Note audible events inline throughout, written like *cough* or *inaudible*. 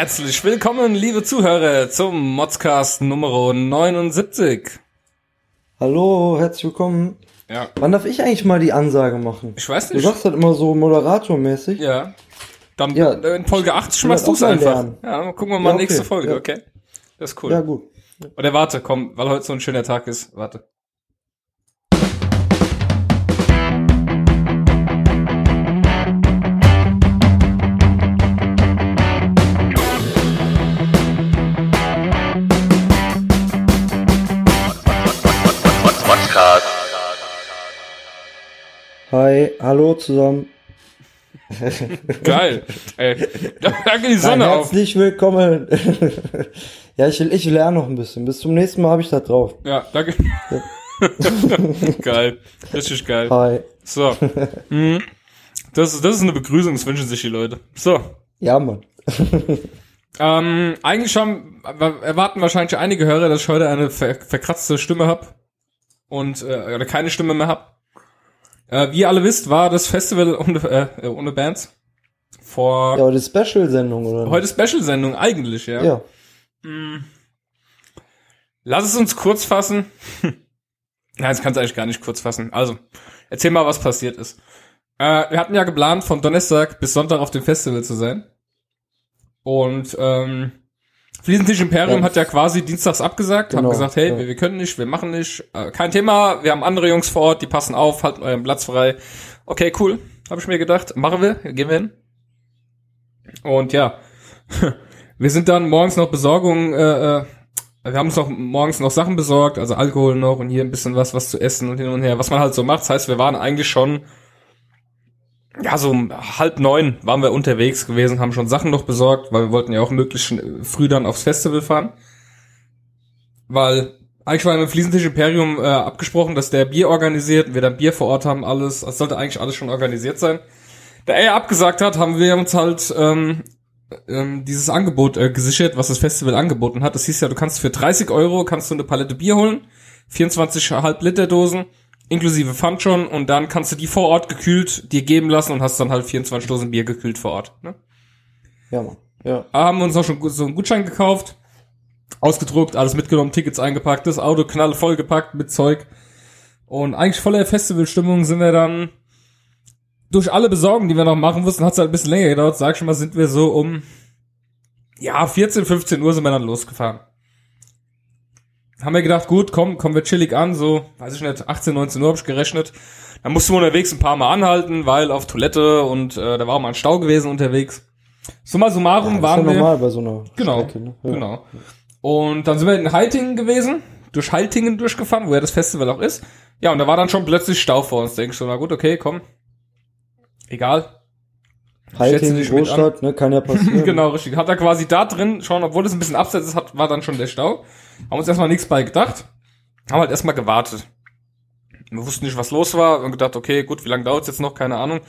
Herzlich willkommen, liebe Zuhörer, zum Modscast Nummer 79. Hallo, herzlich willkommen. Ja. Wann darf ich eigentlich mal die Ansage machen? Ich weiß Du nicht. sagst halt immer so moderatormäßig. Ja. Dann Ja. in Folge 80 Ich schmeißt will du es einfach. lernen. Ja, dann gucken wir mal Ja, okay. nächste Folge, Ja. okay? Das ist cool. Ja, gut. Oder warte, komm, weil heute so ein schöner Tag ist. Warte. Hi, hallo zusammen. Geil. Ey, danke die Nein, Sonne auf. herzlich willkommen. ja, ich, ich lerne noch ein bisschen. Bis zum nächsten Mal habe ich das drauf. Ja, danke. *laughs* geil. Richtig geil. Hi. So. Mhm. Das, ist- das ist eine Begrüßung, das wünschen sich die Leute. So. Ja, Mann. Ähm, eigentlich haben, erwarten wahrscheinlich einige Hörer, dass ich heute eine ver verkratzte Stimme hab und äh, keine Stimme mehr hab. Äh, wie ihr alle wisst, war das Festival ohne, äh, ohne Bands vor Ja, die Special-Sendung, oder? heute Special-Sendung eigentlich, ja. Ja. Lass es uns kurz fassen. *laughs* Nein, das kannst du eigentlich gar nicht kurz fassen. Also, erzähl mal, was passiert ist. Äh, wir hatten ja geplant, von Donnerstag bis Sonntag auf dem Festival zu sein. Und ähm, Fliesentisch Imperium Ja. hat ja quasi dienstags abgesagt, haben Genau, gesagt, hey, ja. wir, wir können nicht, wir machen nicht, äh, kein Thema, wir haben andere Jungs vor Ort, die passen auf, halten euren Platz frei. Okay, cool, habe ich mir gedacht, machen wir, gehen wir hin. Und ja, *laughs* wir sind dann morgens noch Besorgung, äh, äh, wir haben uns noch morgens noch Sachen besorgt, also Alkohol noch und hier ein bisschen was, was zu essen und hin und her, was man halt so macht. Das heißt, wir waren eigentlich schon, ja, so um halb neun waren wir unterwegs gewesen, haben schon Sachen noch besorgt, weil wir wollten ja auch möglichst schn- früh dann aufs Festival fahren. Weil eigentlich war im Fliesentisch Imperium äh, abgesprochen, dass der Bier organisiert wir dann Bier vor Ort haben, alles, es sollte eigentlich alles schon organisiert sein. Da er abgesagt hat, haben wir uns halt ähm, ähm, dieses Angebot äh, gesichert, was das Festival angeboten hat. Das hieß ja, du kannst für 30 Euro kannst du eine Palette Bier holen, 24,5 Liter Dosen, inklusive schon, und dann kannst du die vor Ort gekühlt dir geben lassen und hast dann halt 24 Dosen Bier gekühlt vor Ort. Ne? Ja, Mann. Ja. Da haben wir uns auch schon so einen Gutschein gekauft, ausgedruckt, alles mitgenommen, Tickets eingepackt, das Auto knalle vollgepackt mit Zeug. Und eigentlich voller Festivalstimmung sind wir dann durch alle Besorgungen, die wir noch machen mussten, hat es halt ein bisschen länger gedauert. Sag schon mal, sind wir so um ja 14, 15 Uhr sind wir dann losgefahren. Haben wir gedacht, gut, komm, kommen wir chillig an, so, weiß ich nicht, 18, 19 Uhr hab ich gerechnet. Dann mussten wir unterwegs ein paar Mal anhalten, weil auf Toilette und äh, da war auch mal ein Stau gewesen unterwegs. Summa summarum ist waren ja wir normal bei so einer Genau, Strecke, ne? Ja. genau. Und dann sind wir in Heitingen gewesen, durch Heitingen durchgefahren, wo ja das Festival auch ist. Ja, und da war dann schon plötzlich Stau vor uns. Denk ich so, na gut, okay, komm. Egal. Mit Großstadt, ne, kann ja *laughs* passieren. genau, richtig. Hat er quasi da drin schon, obwohl es ein bisschen abseits ist, hat, war dann schon der Stau. Haben uns erstmal nichts bei gedacht. Haben halt erstmal gewartet. Wir wussten nicht, was los war und gedacht, okay, gut, wie lange dauert's jetzt noch? Keine Ahnung.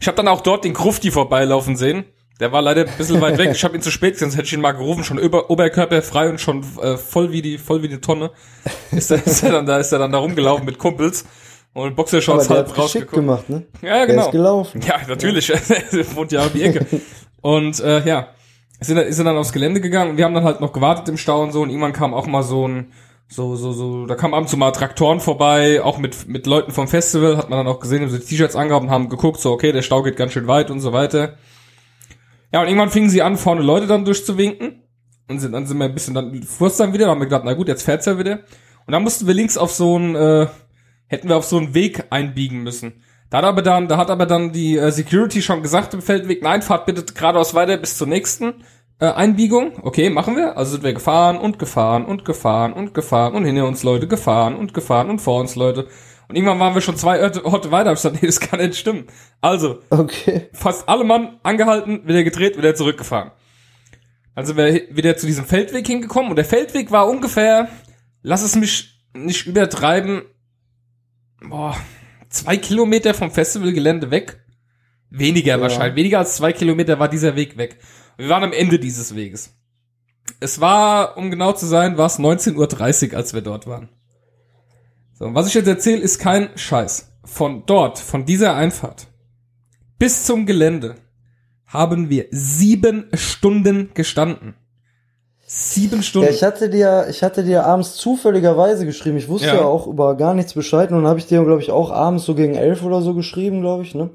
Ich habe dann auch dort den Krufti vorbeilaufen sehen. Der war leider ein bisschen weit weg. Ich habe ihn zu spät gesehen, sonst hätte ich ihn mal gerufen, schon über, Oberkörper frei und schon äh, voll wie die voll wie die Tonne. Ist er, ist er dann da ist er dann da rumgelaufen mit Kumpels und Boxershorts halb rausgeguckt. gemacht, ne? Ja, ja, Der genau. ist gelaufen. Ja, natürlich. *laughs* Er wohnt ja um die Ecke. Und äh, ja, sind, dann- ist er dann aufs Gelände gegangen und wir haben dann halt noch gewartet im Stau und so und irgendwann kam auch mal so ein so, so, so, da kamen ab und zu mal Traktoren vorbei, auch mit, mit Leuten vom Festival, hat man dann auch gesehen, haben so die T-Shirts angehabt und haben geguckt, so, okay, der Stau geht ganz schön weit und so weiter. Ja, und irgendwann fingen sie an, vorne Leute dann durchzuwinken. Und sind, dann sind wir ein bisschen, dann fuhr's dann wieder, haben wir gedacht, na gut, jetzt fährt's ja wieder. Und dann mussten wir links auf so einen, äh, hätten wir auf so einen Weg einbiegen müssen. Da hat aber dann, da hat aber dann die äh, Security schon gesagt im Feldweg, nein, fahrt bitte geradeaus weiter bis zur nächsten äh, Einbiegung. Okay, machen wir. Also sind wir gefahren und gefahren und gefahren und gefahren und hinter uns Leute gefahren und gefahren und vor uns Leute. Und irgendwann waren wir schon zwei Orte, Orte weiter. Ich gesagt, *laughs* nee, das kann nicht stimmen. Also, Okay. fast alle Mann angehalten, wieder gedreht, wieder zurückgefahren. Also wir wieder zu diesem Feldweg hingekommen und der Feldweg war ungefähr, lass es mich nicht übertreiben, boah, zwei Kilometer vom Festivalgelände weg. Weniger Ja. wahrscheinlich, weniger als zwei Kilometer war dieser Weg weg. Wir waren am Ende dieses Weges. Es war, um genau zu sein, war es 19.30 Uhr, als wir dort waren. So, und was ich jetzt erzähle, ist kein Scheiß. Von dort, von dieser Einfahrt, bis zum Gelände, haben wir sieben Stunden gestanden. Sieben Stunden. Ja, ich hatte dir, ich hatte dir abends zufälligerweise geschrieben. Ich wusste Ja. ja, auch über gar nichts Bescheid. Und dann habe ich dir, glaube ich, auch abends so gegen elf oder so geschrieben, glaube ich, ne?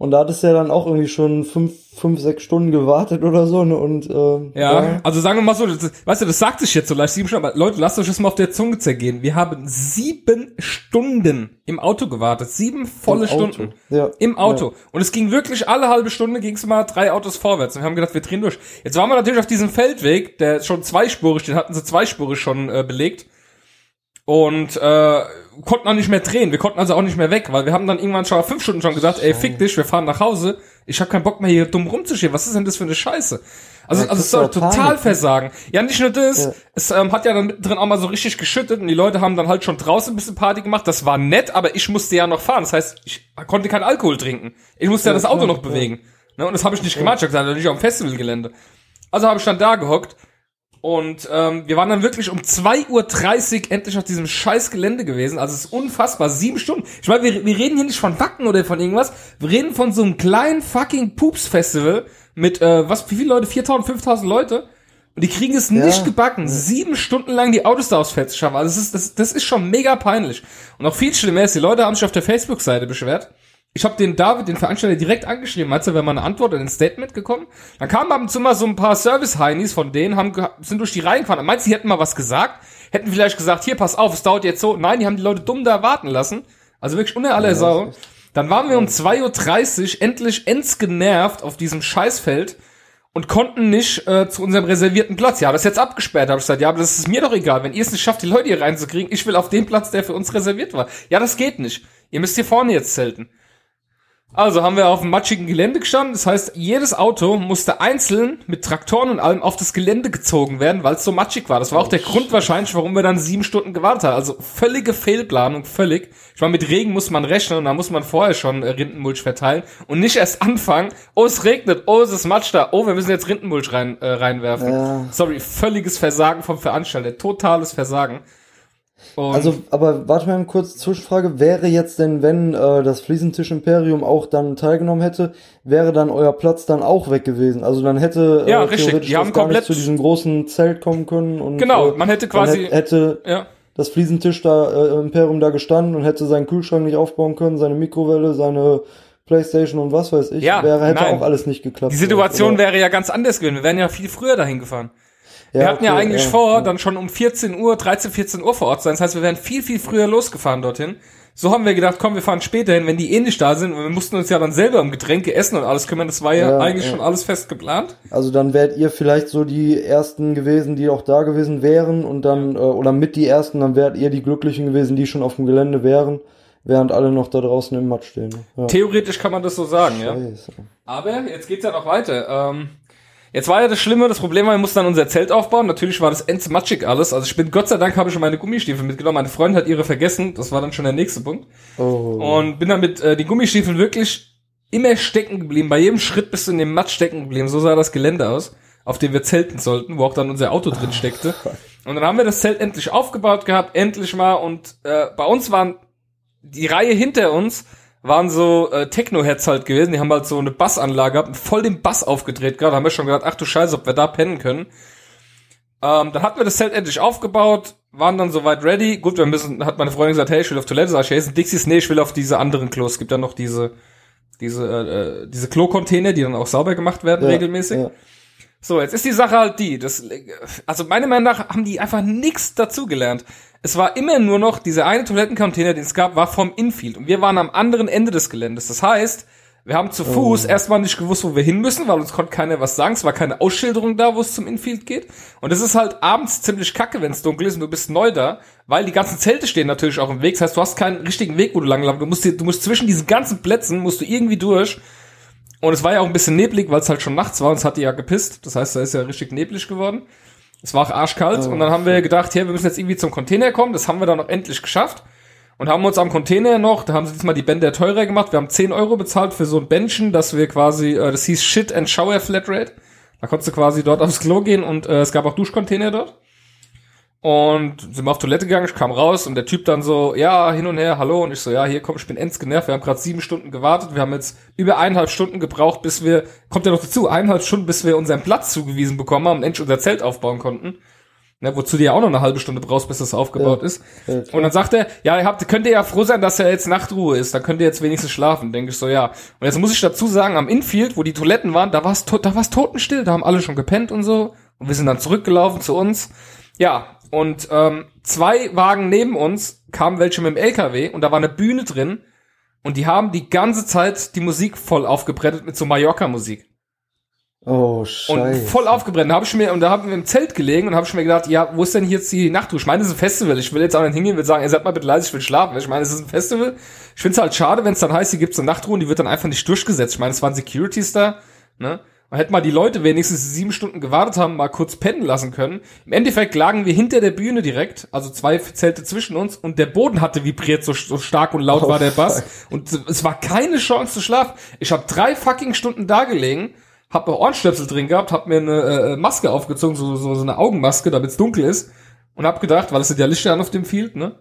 Und da hattest du ja dann auch irgendwie schon fünf, fünf, sechs Stunden gewartet oder so, ne? Und ähm, Ja, also sagen wir mal so, das, weißt du, das sagt sich jetzt so leicht sieben Stunden, aber Leute, lasst euch das mal auf der Zunge zergehen. Wir haben sieben Stunden im Auto gewartet. Sieben volle Im Auto, Stunden. ja, Im Auto. Und es ging wirklich alle halbe Stunde ging's mal drei Autos vorwärts. Und wir haben gedacht, wir drehen durch. Jetzt waren wir natürlich auf diesem Feldweg, der schon zweispurig, den hatten sie zweispurig schon äh, belegt. Und äh, konnten auch nicht mehr drehen. Wir konnten also auch nicht mehr weg, weil wir haben dann irgendwann schon nach fünf Stunden schon gesagt, ey, fick dich, wir fahren nach Hause. Ich habe keinen Bock mehr hier dumm rumzustehen. Was ist denn das für eine Scheiße? Also, Ja, also es soll total Panik. versagen. Ja, nicht nur das, Ja. es ähm, hat ja dann mittendrin auch mal so richtig geschüttet und die Leute haben dann halt schon draußen ein bisschen Party gemacht. Das war nett, aber ich musste ja noch fahren. Das heißt, ich konnte keinen Alkohol trinken. Ich musste ja, Ja, das Auto noch bewegen. Ne, und das habe ich nicht gemacht. Ich habe gesagt, natürlich auf dem Festivalgelände. Also habe ich dann da gehockt und ähm, wir waren dann wirklich um 2.30 Uhr endlich auf diesem scheiß Gelände gewesen. Also es ist unfassbar. Sieben Stunden. Ich meine, wir, wir reden hier nicht von Wacken oder von irgendwas. Wir reden von so einem kleinen fucking Pups-Festival mit, äh, was, wie viele Leute? 4.000, 5.000 Leute? Und die kriegen es Ja. nicht gebacken, sieben Stunden lang die Autos da aufs Feld zu schaffen. Also das ist, das, das ist schon mega peinlich. Und noch viel schlimmer ist, die Leute haben sich auf der Facebook-Seite beschwert. Ich habe den David, den Veranstalter, direkt angeschrieben, als er wäre mal eine Antwort oder ein Statement gekommen. Dann kamen ab und zu mal so ein paar Service-Heinis von denen, haben, sind durch die Reihen gefahren. Meinst du, die hätten mal was gesagt? Hätten vielleicht gesagt, hier, pass auf, es dauert jetzt so. Nein, die haben die Leute dumm da warten lassen. Also wirklich unter aller Sau. Dann waren wir um 2.30 Uhr endlich ends genervt auf diesem Scheißfeld und konnten nicht äh, zu unserem reservierten Platz. Ja, das ist jetzt abgesperrt. Habe ich gesagt, ja, aber das ist mir doch egal. Wenn ihr es nicht schafft, die Leute hier reinzukriegen, ich will auf den Platz, der für uns reserviert war. Ja, das geht nicht. Ihr müsst hier vorne jetzt zelten. Also haben wir auf dem matschigen Gelände gestanden. Das heißt, jedes Auto musste einzeln mit Traktoren und allem auf das Gelände gezogen werden, weil es so matschig war. Das war auch der Grund wahrscheinlich, warum wir dann sieben Stunden gewartet haben. Also völlige Fehlplanung, völlig. Ich meine, mit Regen muss man rechnen und da muss man vorher schon äh, Rindenmulch verteilen und nicht erst anfangen. Oh, es regnet. Oh, es ist Matsch da. Oh, wir müssen jetzt Rindenmulch rein, äh, reinwerfen. Ja. Sorry, völliges Versagen vom Veranstalter. Totales Versagen. Und Also, aber warte mal kurze Zwischenfrage. Wäre jetzt denn, wenn äh, das Fliesentisch Imperium auch dann teilgenommen hätte, wäre dann euer Platz dann auch weg gewesen? Also dann hätte Ja, äh, richtig. theoretisch Die haben gar komplett- nicht zu diesem großen Zelt kommen können und Genau, äh, man hätte quasi- hätte, hätte ja. das Fliesentisch da äh, Imperium da gestanden und hätte seinen Kühlschrank nicht aufbauen können, seine Mikrowelle, seine Playstation und was weiß ich. Ja, wäre hätte nein. auch alles nicht geklappt. Die Situation Oder- wäre ja ganz anders gewesen. Wir wären ja viel früher dahin gefahren. Wir hatten ja okay, eigentlich vor, dann schon um 14 Uhr, 13, 14 Uhr vor Ort zu sein. Das heißt, wir wären viel, viel früher losgefahren dorthin. So haben wir gedacht, komm, wir fahren später hin, wenn die eh nicht da sind. Und wir mussten uns ja dann selber um Getränke, Essen und alles kümmern. Das war ja, Ja, eigentlich ja. schon alles fest geplant. Also dann wärt ihr vielleicht so die ersten gewesen, die auch da gewesen wären und dann, äh, oder mit die ersten, dann wärt ihr die Glücklichen gewesen, die schon auf dem Gelände wären, während alle noch da draußen im Matsch stehen. Ja. Theoretisch kann man das so sagen, ja. Scheiße. Aber jetzt geht's ja noch weiter. Ähm, jetzt war ja das Schlimme, das Problem war, wir mussten dann unser Zelt aufbauen. Natürlich war das endsmatschig alles. Also ich bin, Gott sei Dank habe ich schon meine Gummistiefel mitgenommen. Meine Freundin hat ihre vergessen. Das war dann schon der nächste Punkt. Oh. Und bin dann mit äh, den Gummistiefeln wirklich immer stecken geblieben. Bei jedem Schritt bist du in dem Matsch stecken geblieben. So sah das Gelände aus, auf dem wir zelten sollten, wo auch dann unser Auto drin steckte. Und dann haben wir das Zelt endlich aufgebaut gehabt, endlich mal. Und äh, bei uns waren die Reihe hinter uns waren so äh, Techno-Heads halt gewesen. Die haben halt so eine Bassanlage gehabt voll den Bass aufgedreht gerade. Haben wir schon gedacht, ach du Scheiße, ob wir da pennen können. Ähm, dann hatten wir das Zelt endlich aufgebaut, waren dann soweit ready. Gut, wir müssen, hat meine Freundin gesagt, hey, ich will auf Toilette. Sag ich, hey, ist ein Dixies? Nee, ich will auf diese anderen Klos. Es gibt dann noch diese, diese, äh, äh, diese Klo-Container, die dann auch sauber gemacht werden Ja, regelmäßig. ja. So, jetzt ist die Sache halt die, das, also meiner Meinung nach haben die einfach nichts dazugelernt. Es war immer nur noch, dieser eine Toilettencontainer, den es gab, war vom Infield und wir waren am anderen Ende des Geländes. Das heißt, wir haben zu Fuß erstmal nicht gewusst, wo wir hin müssen, weil uns konnte keiner was sagen. Es war keine Ausschilderung da, wo es zum Infield geht. Und es ist halt abends ziemlich kacke, wenn es dunkel ist und du bist neu da, weil die ganzen Zelte stehen natürlich auch im Weg. Das heißt, du hast keinen richtigen Weg, wo du langlaufen. Du musst, du musst zwischen diesen ganzen Plätzen, musst du irgendwie durch. Und es war ja auch ein bisschen neblig, weil es halt schon nachts war und es hatte ja gepisst. Das heißt, da ist ja richtig neblig geworden. Es war auch arschkalt und dann haben wir gedacht, hey, wir müssen jetzt irgendwie zum Container kommen. Das haben wir dann noch endlich geschafft. Und haben uns am Container noch, da haben sie diesmal die Bänder teurer gemacht. Wir haben 10 Euro bezahlt für so ein Bändchen, dass wir quasi, äh, das hieß Shit and Shower Flatrate. Da konntest du quasi dort aufs Klo gehen und äh, es gab auch Duschcontainer dort. Und sind wir auf Toilette gegangen, ich kam raus und der Typ dann so, ja, hin und her, hallo. Und ich so, ja, hier komm, ich bin ends genervt. Wir haben gerade sieben Stunden gewartet. Wir haben jetzt über eineinhalb Stunden gebraucht, bis wir, kommt ja noch dazu, eineinhalb Stunden, bis wir unseren Platz zugewiesen bekommen haben und endlich unser Zelt aufbauen konnten. Ne, wozu du ja auch noch eine halbe Stunde brauchst, bis das aufgebaut Ja. ist. Ja, und dann sagt er, ja, ihr habt, könnt ihr ja froh sein, dass ja jetzt Nachtruhe ist. Dann könnt ihr jetzt wenigstens schlafen. Denke ich so, ja. Und jetzt muss ich dazu sagen, am Infield, wo die Toiletten waren, da war es da war's totenstill. Da haben alle schon gepennt und so. Und wir sind dann zurückgelaufen zu uns. Ja, und ähm, zwei Wagen neben uns kamen welche mit dem LKW und da war eine Bühne drin. Und die haben die ganze Zeit die Musik voll aufgebrettet mit so Mallorca-Musik. Oh, Und scheiße. voll aufgebrennt. Da habe ich mir, und da haben wir im Zelt gelegen und habe ich mir gedacht, ja, wo ist denn hier jetzt die Nachtruhe? Ich meine, es ist ein Festival. Ich will jetzt auch nicht hingehen und sagen, ihr seid mal bitte leise, ich will schlafen. Ich meine, es ist ein Festival. Ich finde es halt schade, wenn es dann heißt, hier gibt's eine Nachtruhe und die wird dann einfach nicht durchgesetzt. Ich meine, es waren Securities da, ne? Man hätte mal die Leute wenigstens sieben Stunden gewartet haben, mal kurz pennen lassen können. Im Endeffekt lagen wir hinter der Bühne direkt, also zwei Zelte zwischen uns und der Boden hatte vibriert, so, so stark und laut Oh, war der Bass. fuck. Und es war keine Chance zu schlafen. Ich habe drei fucking Stunden da gelegen, hab noch Ohrenstöpsel drin gehabt, hab mir eine äh, Maske aufgezogen, so, so, so eine Augenmaske, damit es dunkel ist. Und hab gedacht, weil es sind ja Lichter an auf dem Field, ne?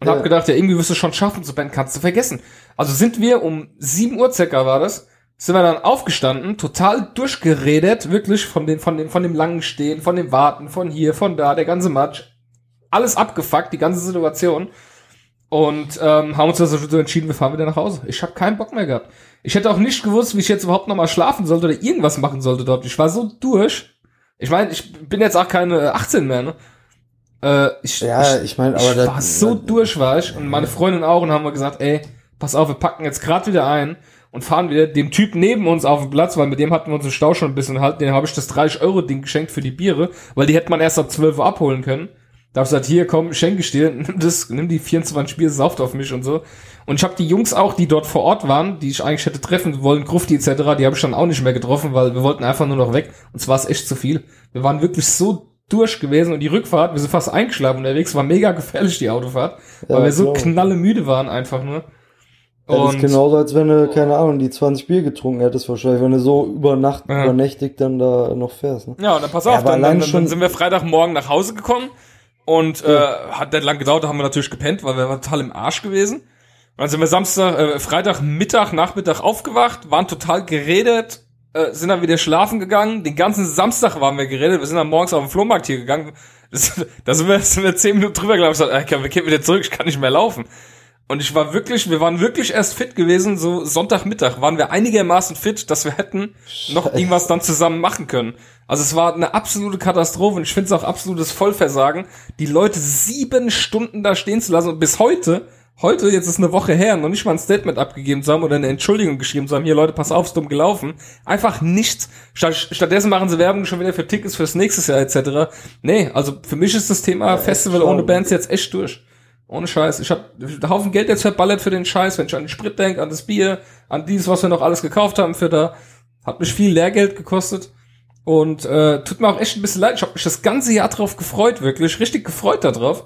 Und Ja. hab gedacht, ja, irgendwie wirst du schon schaffen zu pennen, kannst du vergessen. Also sind wir um 7 Uhr circa war das, sind wir dann aufgestanden, total durchgeredet, wirklich von den, von dem, von dem langen Stehen, von dem Warten, von hier, von da, der ganze Matsch. Alles abgefuckt, die ganze Situation. Und ähm, haben uns also so entschieden, wir fahren wieder nach Hause. Ich habe keinen Bock mehr gehabt. Ich hätte auch nicht gewusst, wie ich jetzt überhaupt noch mal schlafen sollte oder irgendwas machen sollte dort. Ich war so durch. Ich meine, ich bin jetzt auch keine 18 mehr, ne? Äh, ich, Ja, ich meine, aber ich das- war so durch, war ich. Und meine Freundin auch. Und haben wir gesagt, ey, pass auf, wir packen jetzt gerade wieder ein und fahren wieder dem Typ neben uns auf den Platz, weil mit dem hatten wir uns im Stau schon ein bisschen halt. Den habe ich das 30-Euro-Ding geschenkt für die Biere, weil die hätte man erst ab 12 Uhr abholen können. Da hab ich gesagt, hier, komm, schenke ich dir, *laughs* nimm das, nimm die 24 Bier, sauft auf mich und so. Und ich habe die Jungs auch, die dort vor Ort waren, die ich eigentlich hätte treffen wollen, Grufti etc., die habe ich dann auch nicht mehr getroffen, weil wir wollten einfach nur noch weg. Und zwar ist echt zu viel. Wir waren wirklich so durch gewesen und die Rückfahrt, wir sind fast eingeschlafen unterwegs, war mega gefährlich, die Autofahrt, Ja, weil wir so glaub ich. knalle müde waren einfach nur. Ja, das ist genauso, als wenn du, keine Ahnung, die 20 Bier getrunken hättest wahrscheinlich, wenn du so über Nacht, Ja. übernächtig dann da noch fährst. Ne? Ja, und dann pass Ja, auf, aber dann, dann, dann, sind wir Freitagmorgen nach Hause gekommen und äh, hat nicht lang gedauert, da haben wir natürlich gepennt, weil wir waren total im Arsch gewesen. Und dann sind wir Samstag, äh, Freitag, Mittag, Nachmittag aufgewacht, waren total geredet, äh, sind dann wieder schlafen gegangen. Den ganzen Samstag waren wir geredet, wir sind dann morgens auf den Flohmarkt hier gegangen. Das, *laughs* da sind wir, sind wir zehn Minuten drüber gelaufen, ich gesagt, ey, wir gehen wieder zurück, ich kann nicht mehr laufen. Und ich war wirklich, wir waren wirklich erst fit gewesen, so Sonntagmittag waren wir einigermaßen fit, dass wir hätten noch Scheiße. irgendwas dann zusammen machen können. Also es war eine absolute Katastrophe und ich finde es auch absolutes Vollversagen, die Leute sieben Stunden da stehen zu lassen und bis heute, heute, jetzt ist eine Woche her, noch nicht mal ein Statement abgegeben zu haben oder eine Entschuldigung geschrieben zu haben, hier Leute, pass auf, ist dumm gelaufen. Einfach nichts. Statt, stattdessen machen sie Werbung schon wieder für Tickets fürs nächste Jahr etc. Nee, also für mich ist das Thema Festival schade. ohne Bands jetzt echt durch. Ohne Scheiß. Ich habe einen Haufen Geld jetzt verballert für den Scheiß, wenn ich an den Sprit denke, an das Bier, an dieses, was wir noch alles gekauft haben für da. Hat mich viel Lehrgeld gekostet. Und äh, tut mir auch echt ein bisschen leid. Ich habe mich das ganze Jahr drauf gefreut, wirklich. Richtig gefreut darauf.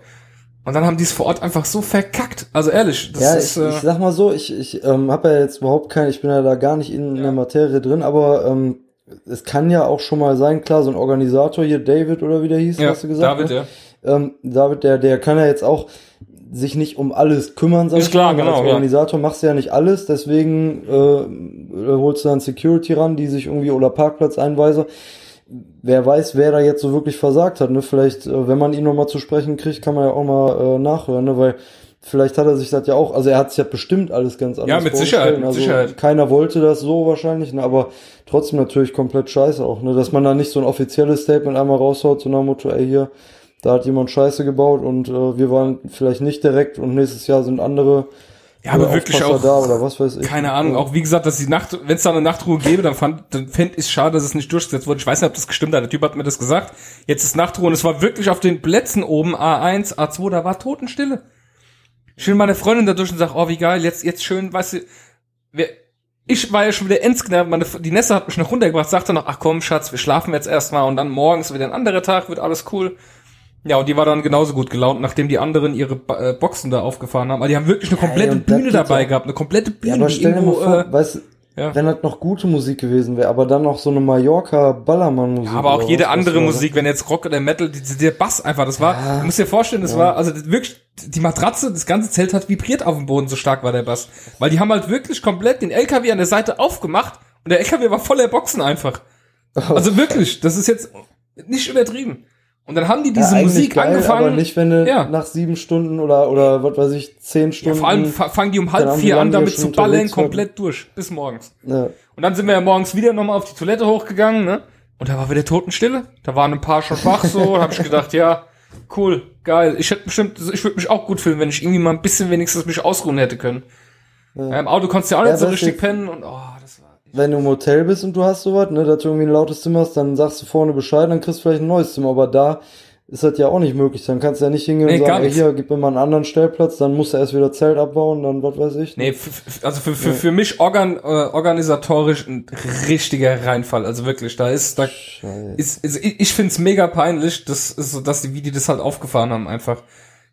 Und dann haben die es vor Ort einfach so verkackt. Also ehrlich, das Ja, ist. ich, Äh, ich sag mal so, ich, ich ähm, habe ja jetzt überhaupt kein, ich bin ja da gar nicht in, in der Materie drin, aber ähm, es kann ja auch schon mal sein, klar, so ein Organisator hier, David oder wie der hieß, ja, hast du gesagt? David, ne? ja. ähm, David, der, der kann ja jetzt auch sich nicht um alles kümmern, sag Ist ich klar, mal. genau, Als ja. Organisator machst du ja nicht alles, deswegen äh, holst du dann Security ran, die sich irgendwie oder Parkplatzeinweiser. Wer weiß, wer da jetzt so wirklich versagt hat, ne? Vielleicht, äh, wenn man ihn nochmal zu sprechen kriegt, kann man ja auch mal äh, nachhören, ne? Weil vielleicht hat er sich das ja auch, also er hat sich ja bestimmt alles ganz anders mit vorgestellt. Sicherheit, mit also Sicherheit. Keiner wollte das so wahrscheinlich, ne? aber trotzdem natürlich komplett scheiße auch, ne? Dass man da nicht so ein offizielles Statement einmal raushaut, so nach Motto, ey, hier, da hat jemand Scheiße gebaut und äh, wir waren vielleicht nicht direkt und nächstes Jahr sind andere Ja, aber äh, wirklich auch. da oder was weiß ich. Keine Ahnung, auch wie gesagt, dass die Nacht, wenn es da eine Nachtruhe gäbe, dann fand, dann fänd ich schade, dass es nicht durchgesetzt wurde. Ich weiß nicht, ob das gestimmt hat. Der Typ hat mir das gesagt. Jetzt ist Nachtruhe und es war wirklich auf den Plätzen oben A1, A2, da war Totenstille. Ich will meine Freundin da durch und sag, oh, wie geil, jetzt, jetzt schön, weißt du, wir, ich war ja schon wieder endsknapp, meine, die Nessa hat mich noch runtergebracht, sagte noch, ach komm, Schatz, wir schlafen jetzt erstmal und dann morgens wieder ein anderer Tag, wird alles cool. Ja, und die war dann genauso gut gelaunt, nachdem die anderen ihre äh, Boxen da aufgefahren haben. Aber die haben wirklich eine komplette das Bühne dabei ja. gehabt, eine komplette Bühne, Ja, aber die stell dir mal irgendwo, vor, äh, weißt Ja. wenn das noch gute Musik gewesen wäre, aber dann noch so eine Mallorca-Ballermann-Musik. Aber auch jede was, andere was Musik, wenn jetzt Rock oder Metal, die, der Bass einfach, das war, Ja. du musst dir vorstellen, das Ja. war, also das wirklich, die Matratze, das ganze Zelt hat vibriert auf dem Boden, so stark war der Bass. Weil die haben halt wirklich komplett den LKW an der Seite aufgemacht und der LKW war voller Boxen einfach. *laughs* Also wirklich, das ist jetzt nicht übertrieben. Und dann haben die Ja, diese eigentlich Musik geil, angefangen. Aber nicht, wenn du Ja. nach sieben Stunden oder, oder was weiß ich, zehn ja, Stunden. vor allem fa- fangen die um halb vier an, damit zu ballern, komplett durch, bis morgens. Ja. Und dann sind wir ja morgens wieder nochmal auf die Toilette hochgegangen, ne? Und da war wieder Totenstille. Da waren ein paar schon wach so. Da hab ich gedacht, ja, cool, geil. Ich hätte bestimmt, ich würde mich auch gut fühlen, wenn ich irgendwie mal ein bisschen wenigstens mich ausruhen hätte können. Ja. Im Auto konntest du ja auch Ja, nicht so richtig pennen und oh. Wenn du im Hotel bist und du hast sowas, ne, dass du irgendwie ein lautes Zimmer hast, dann sagst du vorne Bescheid, dann kriegst du vielleicht ein neues Zimmer. Aber da ist das ja auch nicht möglich. Dann kannst du ja nicht hingehen Nee, und sagen, ey, hier, gib mir mal einen anderen Stellplatz, dann musst du erst wieder Zelt abbauen, dann was weiß ich. Nee, f- f- also für, für, für mich organ, äh, organisatorisch ein richtiger Reinfall. Also wirklich, da ist, da Scheiße. ist, ist ich, ich find's mega peinlich, das ist so, dass die, wie die das halt aufgefahren haben einfach.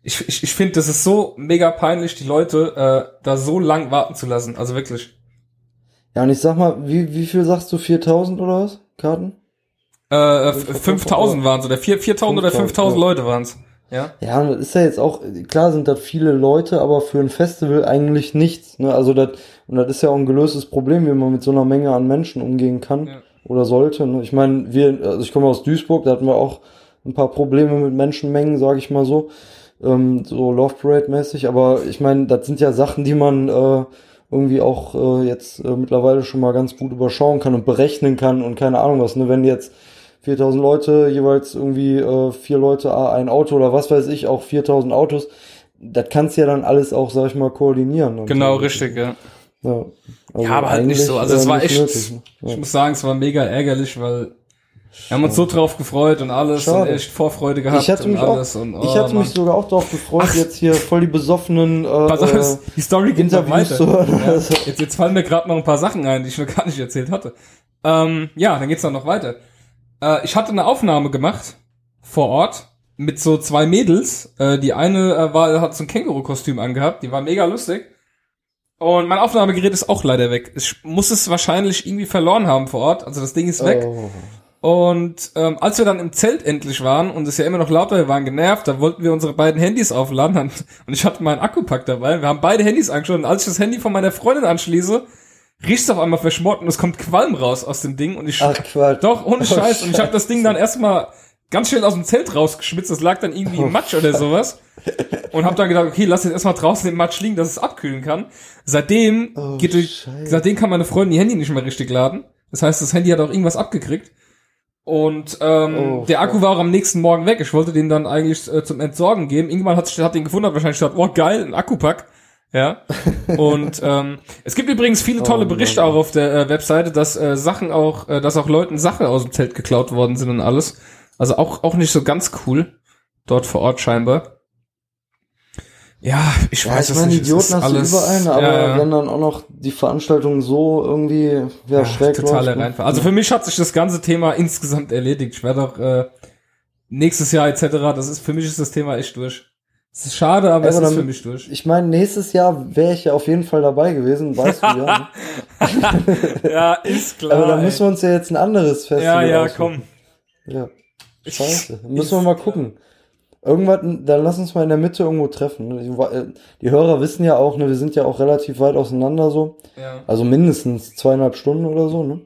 Ich, ich, ich finde, das ist so mega peinlich, die Leute äh, da so lang warten zu lassen. Also wirklich. Ja, und ich sag mal, wie, wie viel sagst du, 4000 oder was? Karten? Äh, f- 5000 waren's oder 4 4000 oder 5000, 5000 ja. Leute waren's. Ja. Ja, und das ist ja jetzt auch, klar sind das viele Leute, aber für ein Festival eigentlich nichts. Ne? Also das, und das ist ja auch ein gelöstes Problem, wie man mit so einer Menge an Menschen umgehen kann Ja. oder sollte. Ne? Ich meine, wir, also ich komme aus Duisburg, da hatten wir auch ein paar Probleme mit Menschenmengen, sage ich mal so. Ähm, so Love Parade mäßig, aber ich meine, das sind ja Sachen, die man äh, irgendwie auch äh, jetzt äh, mittlerweile schon mal ganz gut überschauen kann und berechnen kann und keine Ahnung was. Ne? Wenn jetzt 4000 Leute, jeweils irgendwie äh, vier Leute, ah, ein Auto oder was weiß ich, auch 4000 Autos. Das kannst du ja dann alles auch, sag ich mal, koordinieren. Und Genau, richtig, ja. Ja, also Ja, aber halt nicht so. Also es äh, war echt, nötig, ne? ich ja. muss sagen, es war mega ärgerlich, weil wir haben uns so drauf gefreut und alles Schade. und echt Vorfreude gehabt Ich hatte und mich auch, alles. und, oh, ich hatte mich Mann. sogar auch darauf gefreut, Ach. jetzt hier voll die besoffenen äh, auf, äh, die Story geht Interviews weiter. zu hören. Ja, Also, jetzt, jetzt fallen mir gerade noch ein paar Sachen ein, die ich noch gar nicht erzählt hatte. Ähm, ja, dann geht's dann noch weiter. Äh, ich hatte eine Aufnahme gemacht vor Ort mit so zwei Mädels. Äh, die eine äh, war, hat so ein Känguru-Kostüm angehabt, die war mega lustig. Und mein Aufnahmegerät ist auch leider weg. Ich muss es wahrscheinlich irgendwie verloren haben vor Ort. Also das Ding ist weg. oh. Und ähm, als wir dann im Zelt endlich waren und es ja immer noch lauter, wir waren genervt, da wollten wir unsere beiden Handys aufladen und ich hatte meinen Akkupack dabei. Wir haben beide Handys angeschaut und als ich das Handy von meiner Freundin anschließe, riecht es auf einmal verschmort und es kommt Qualm raus aus dem Ding und ich Ach Quatsch. doch ohne Oh, Scheiß und ich habe das Ding dann erstmal ganz schnell aus dem Zelt rausgeschmitzt. Das lag dann irgendwie im Matsch oder sowas und habe dann gedacht, okay, lass jetzt erstmal draußen im Matsch liegen, dass es abkühlen kann. Seitdem Oh, geht durch, seitdem kann meine Freundin ihr Handy nicht mehr richtig laden. Das heißt, das Handy hat auch irgendwas abgekriegt. Und ähm, Oh, der Akku war auch am nächsten Morgen weg. Ich wollte den dann eigentlich äh, zum Entsorgen geben. Irgendwann hat, hat den gefunden, hat wahrscheinlich gedacht, oh geil, ein Akkupack. Ja. *laughs* Und ähm, es gibt übrigens viele tolle Oh, Berichte Mann. auch auf der äh, Webseite, dass äh, Sachen auch, äh, dass auch Leuten Sachen aus dem Zelt geklaut worden sind und alles. Also auch auch nicht so ganz cool dort vor Ort scheinbar. Ja, ich Ja, weiß ich es nicht. Idioten hast alles, du überall, ne, aber ja, ja. wenn dann auch noch die Veranstaltung so irgendwie ja, Ja, schräg totaler läuft, ne? Also für mich hat sich das ganze Thema *laughs* insgesamt erledigt. Ich werde auch äh, nächstes Jahr etc. Das ist für mich ist das Thema echt durch. Es ist schade, aber Ja, es aber ist dann- für mich durch. Ich meine, nächstes Jahr wäre ich ja auf jeden Fall dabei gewesen, weißt du ja. *laughs* Ja, ist klar. *laughs* aber dann müssen wir uns ja jetzt ein anderes Festival ja, ja, aussuchen. komm. Ja. Scheiße. Müssen wir mal gucken. Irgendwas, dann lass uns mal in der Mitte irgendwo treffen. ne? Die, äh, die Hörer wissen ja auch, ne, wir sind ja auch relativ weit auseinander so. Ja, Also mindestens zweieinhalb Stunden oder so, ne?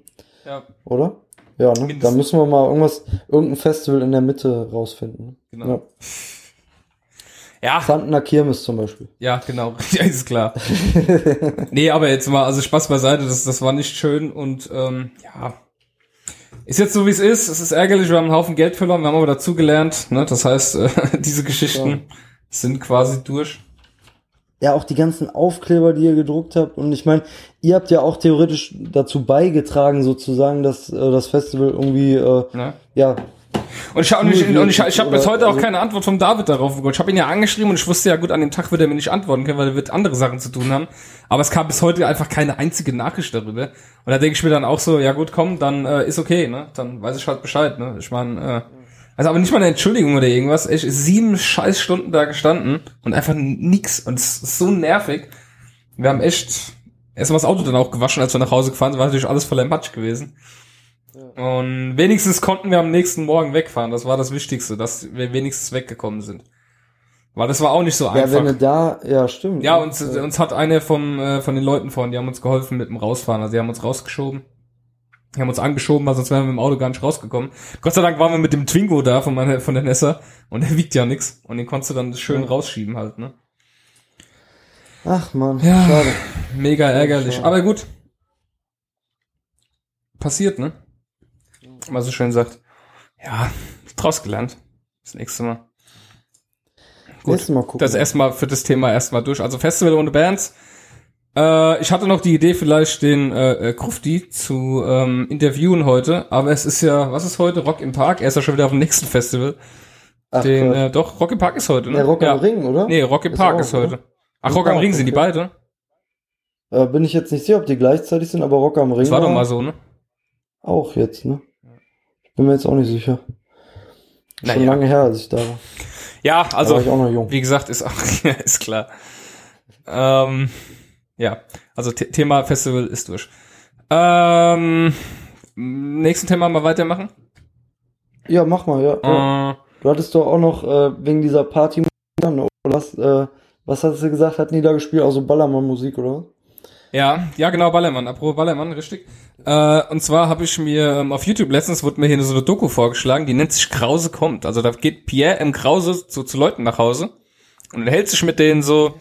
ja, Oder? Ja, ne? Mindestens. Da müssen wir mal irgendwas, irgendein Festival in der Mitte rausfinden. Ne? genau. Ja. Ja, Pfandner Kirmes zum Beispiel. ja, genau. *laughs* Ja, ist klar. nee, aber jetzt mal, also Spaß beiseite, das, das war nicht schön und ähm, ja. Ist jetzt so wie es ist, es ist ärgerlich, wir haben einen Haufen Geld verloren, wir haben aber dazugelernt, ne? Das heißt, äh, *laughs* diese Geschichten Ja. sind quasi durch. Ja, auch die ganzen Aufkleber, die ihr gedruckt habt. Und ich meine, ihr habt ja auch theoretisch dazu beigetragen, sozusagen, dass äh, das Festival irgendwie, äh, Ne? ja, Und ich habe und ich, und ich, ich hab bis heute auch also- keine Antwort vom David darauf bekommen. Ich habe ihn ja angeschrieben und ich wusste ja gut, an dem Tag wird er mir nicht antworten können, weil er wird andere Sachen zu tun haben. Aber es kam bis heute einfach keine einzige Nachricht darüber. Und da denke ich mir dann auch so, ja gut, komm, dann äh, ist okay, ne? Dann weiß ich halt Bescheid, ne? Ich meine, äh, also aber nicht mal eine Entschuldigung oder irgendwas. Ich sieben scheiß Stunden da gestanden und einfach nix. Und es ist so nervig. Wir haben echt, erstmal das Auto dann auch gewaschen, als wir nach Hause gefahren sind, war natürlich alles voller Matsch gewesen. Und wenigstens konnten wir am nächsten Morgen wegfahren. Das war das Wichtigste, dass wir wenigstens weggekommen sind. Weil das war auch nicht so Ja, einfach. wenn du da, ja, stimmt. Ja, uns, uns hat eine vom, äh, von den Leuten vorhin, die haben uns geholfen mit dem Rausfahren. Also die haben uns rausgeschoben. Die haben uns angeschoben, weil sonst wären wir mit dem Auto gar nicht rausgekommen. Gott sei Dank waren wir mit dem Twingo da von, meiner, von der Nessa und der wiegt ja nix. Und den konntest du dann schön Ja. rausschieben halt, ne? Ach man, Ja. schade. Mega ärgerlich. schade. Aber gut. Passiert, ne? Man so schön sagt. Ja, draus gelernt. Das nächste Mal. Gut. Nächstes Mal gucken. Das erstmal für das Thema erstmal durch. Also Festival ohne Bands. Äh, ich hatte noch die Idee, vielleicht den äh, äh, Krufti zu ähm, interviewen heute, aber es ist ja, was ist heute? Rock im Park. Er ist ja schon wieder auf dem nächsten Festival. Ach, den, äh, doch, Rock im Park ist heute, ne? Der Rock am Ring, oder? Nee, Rock im Ist Park auch, ist heute. oder? Ach, Rock am Ring sind die beide? Äh, bin ich jetzt nicht sicher, ob die gleichzeitig sind, aber Rock am Ring Das war doch mal so, ne? auch jetzt, ne? Bin mir jetzt auch nicht sicher. Schon Naja. lange her, als ich da war. Ja, da also war ich auch noch jung. Wie gesagt, ist auch, *laughs* ja, ist klar. Ähm, ja, also The Thema Festival ist durch. Ähm, nächsten Thema mal weitermachen. Ja, mach mal, ja. ja. Äh, Du hattest doch auch noch äh, wegen dieser Party, oder was, äh, was hast du gesagt, hatten die da gespielt? Also Ballermann-Musik, oder? Ja, ja, genau, Ballermann, apropos Ballermann, richtig. Äh, und zwar habe ich mir ähm, auf YouTube letztens wurde mir hier so eine Doku vorgeschlagen, die nennt sich Krause kommt. Also da geht Pierre M. Krause zu, zu Leuten nach Hause und hält sich mit denen so,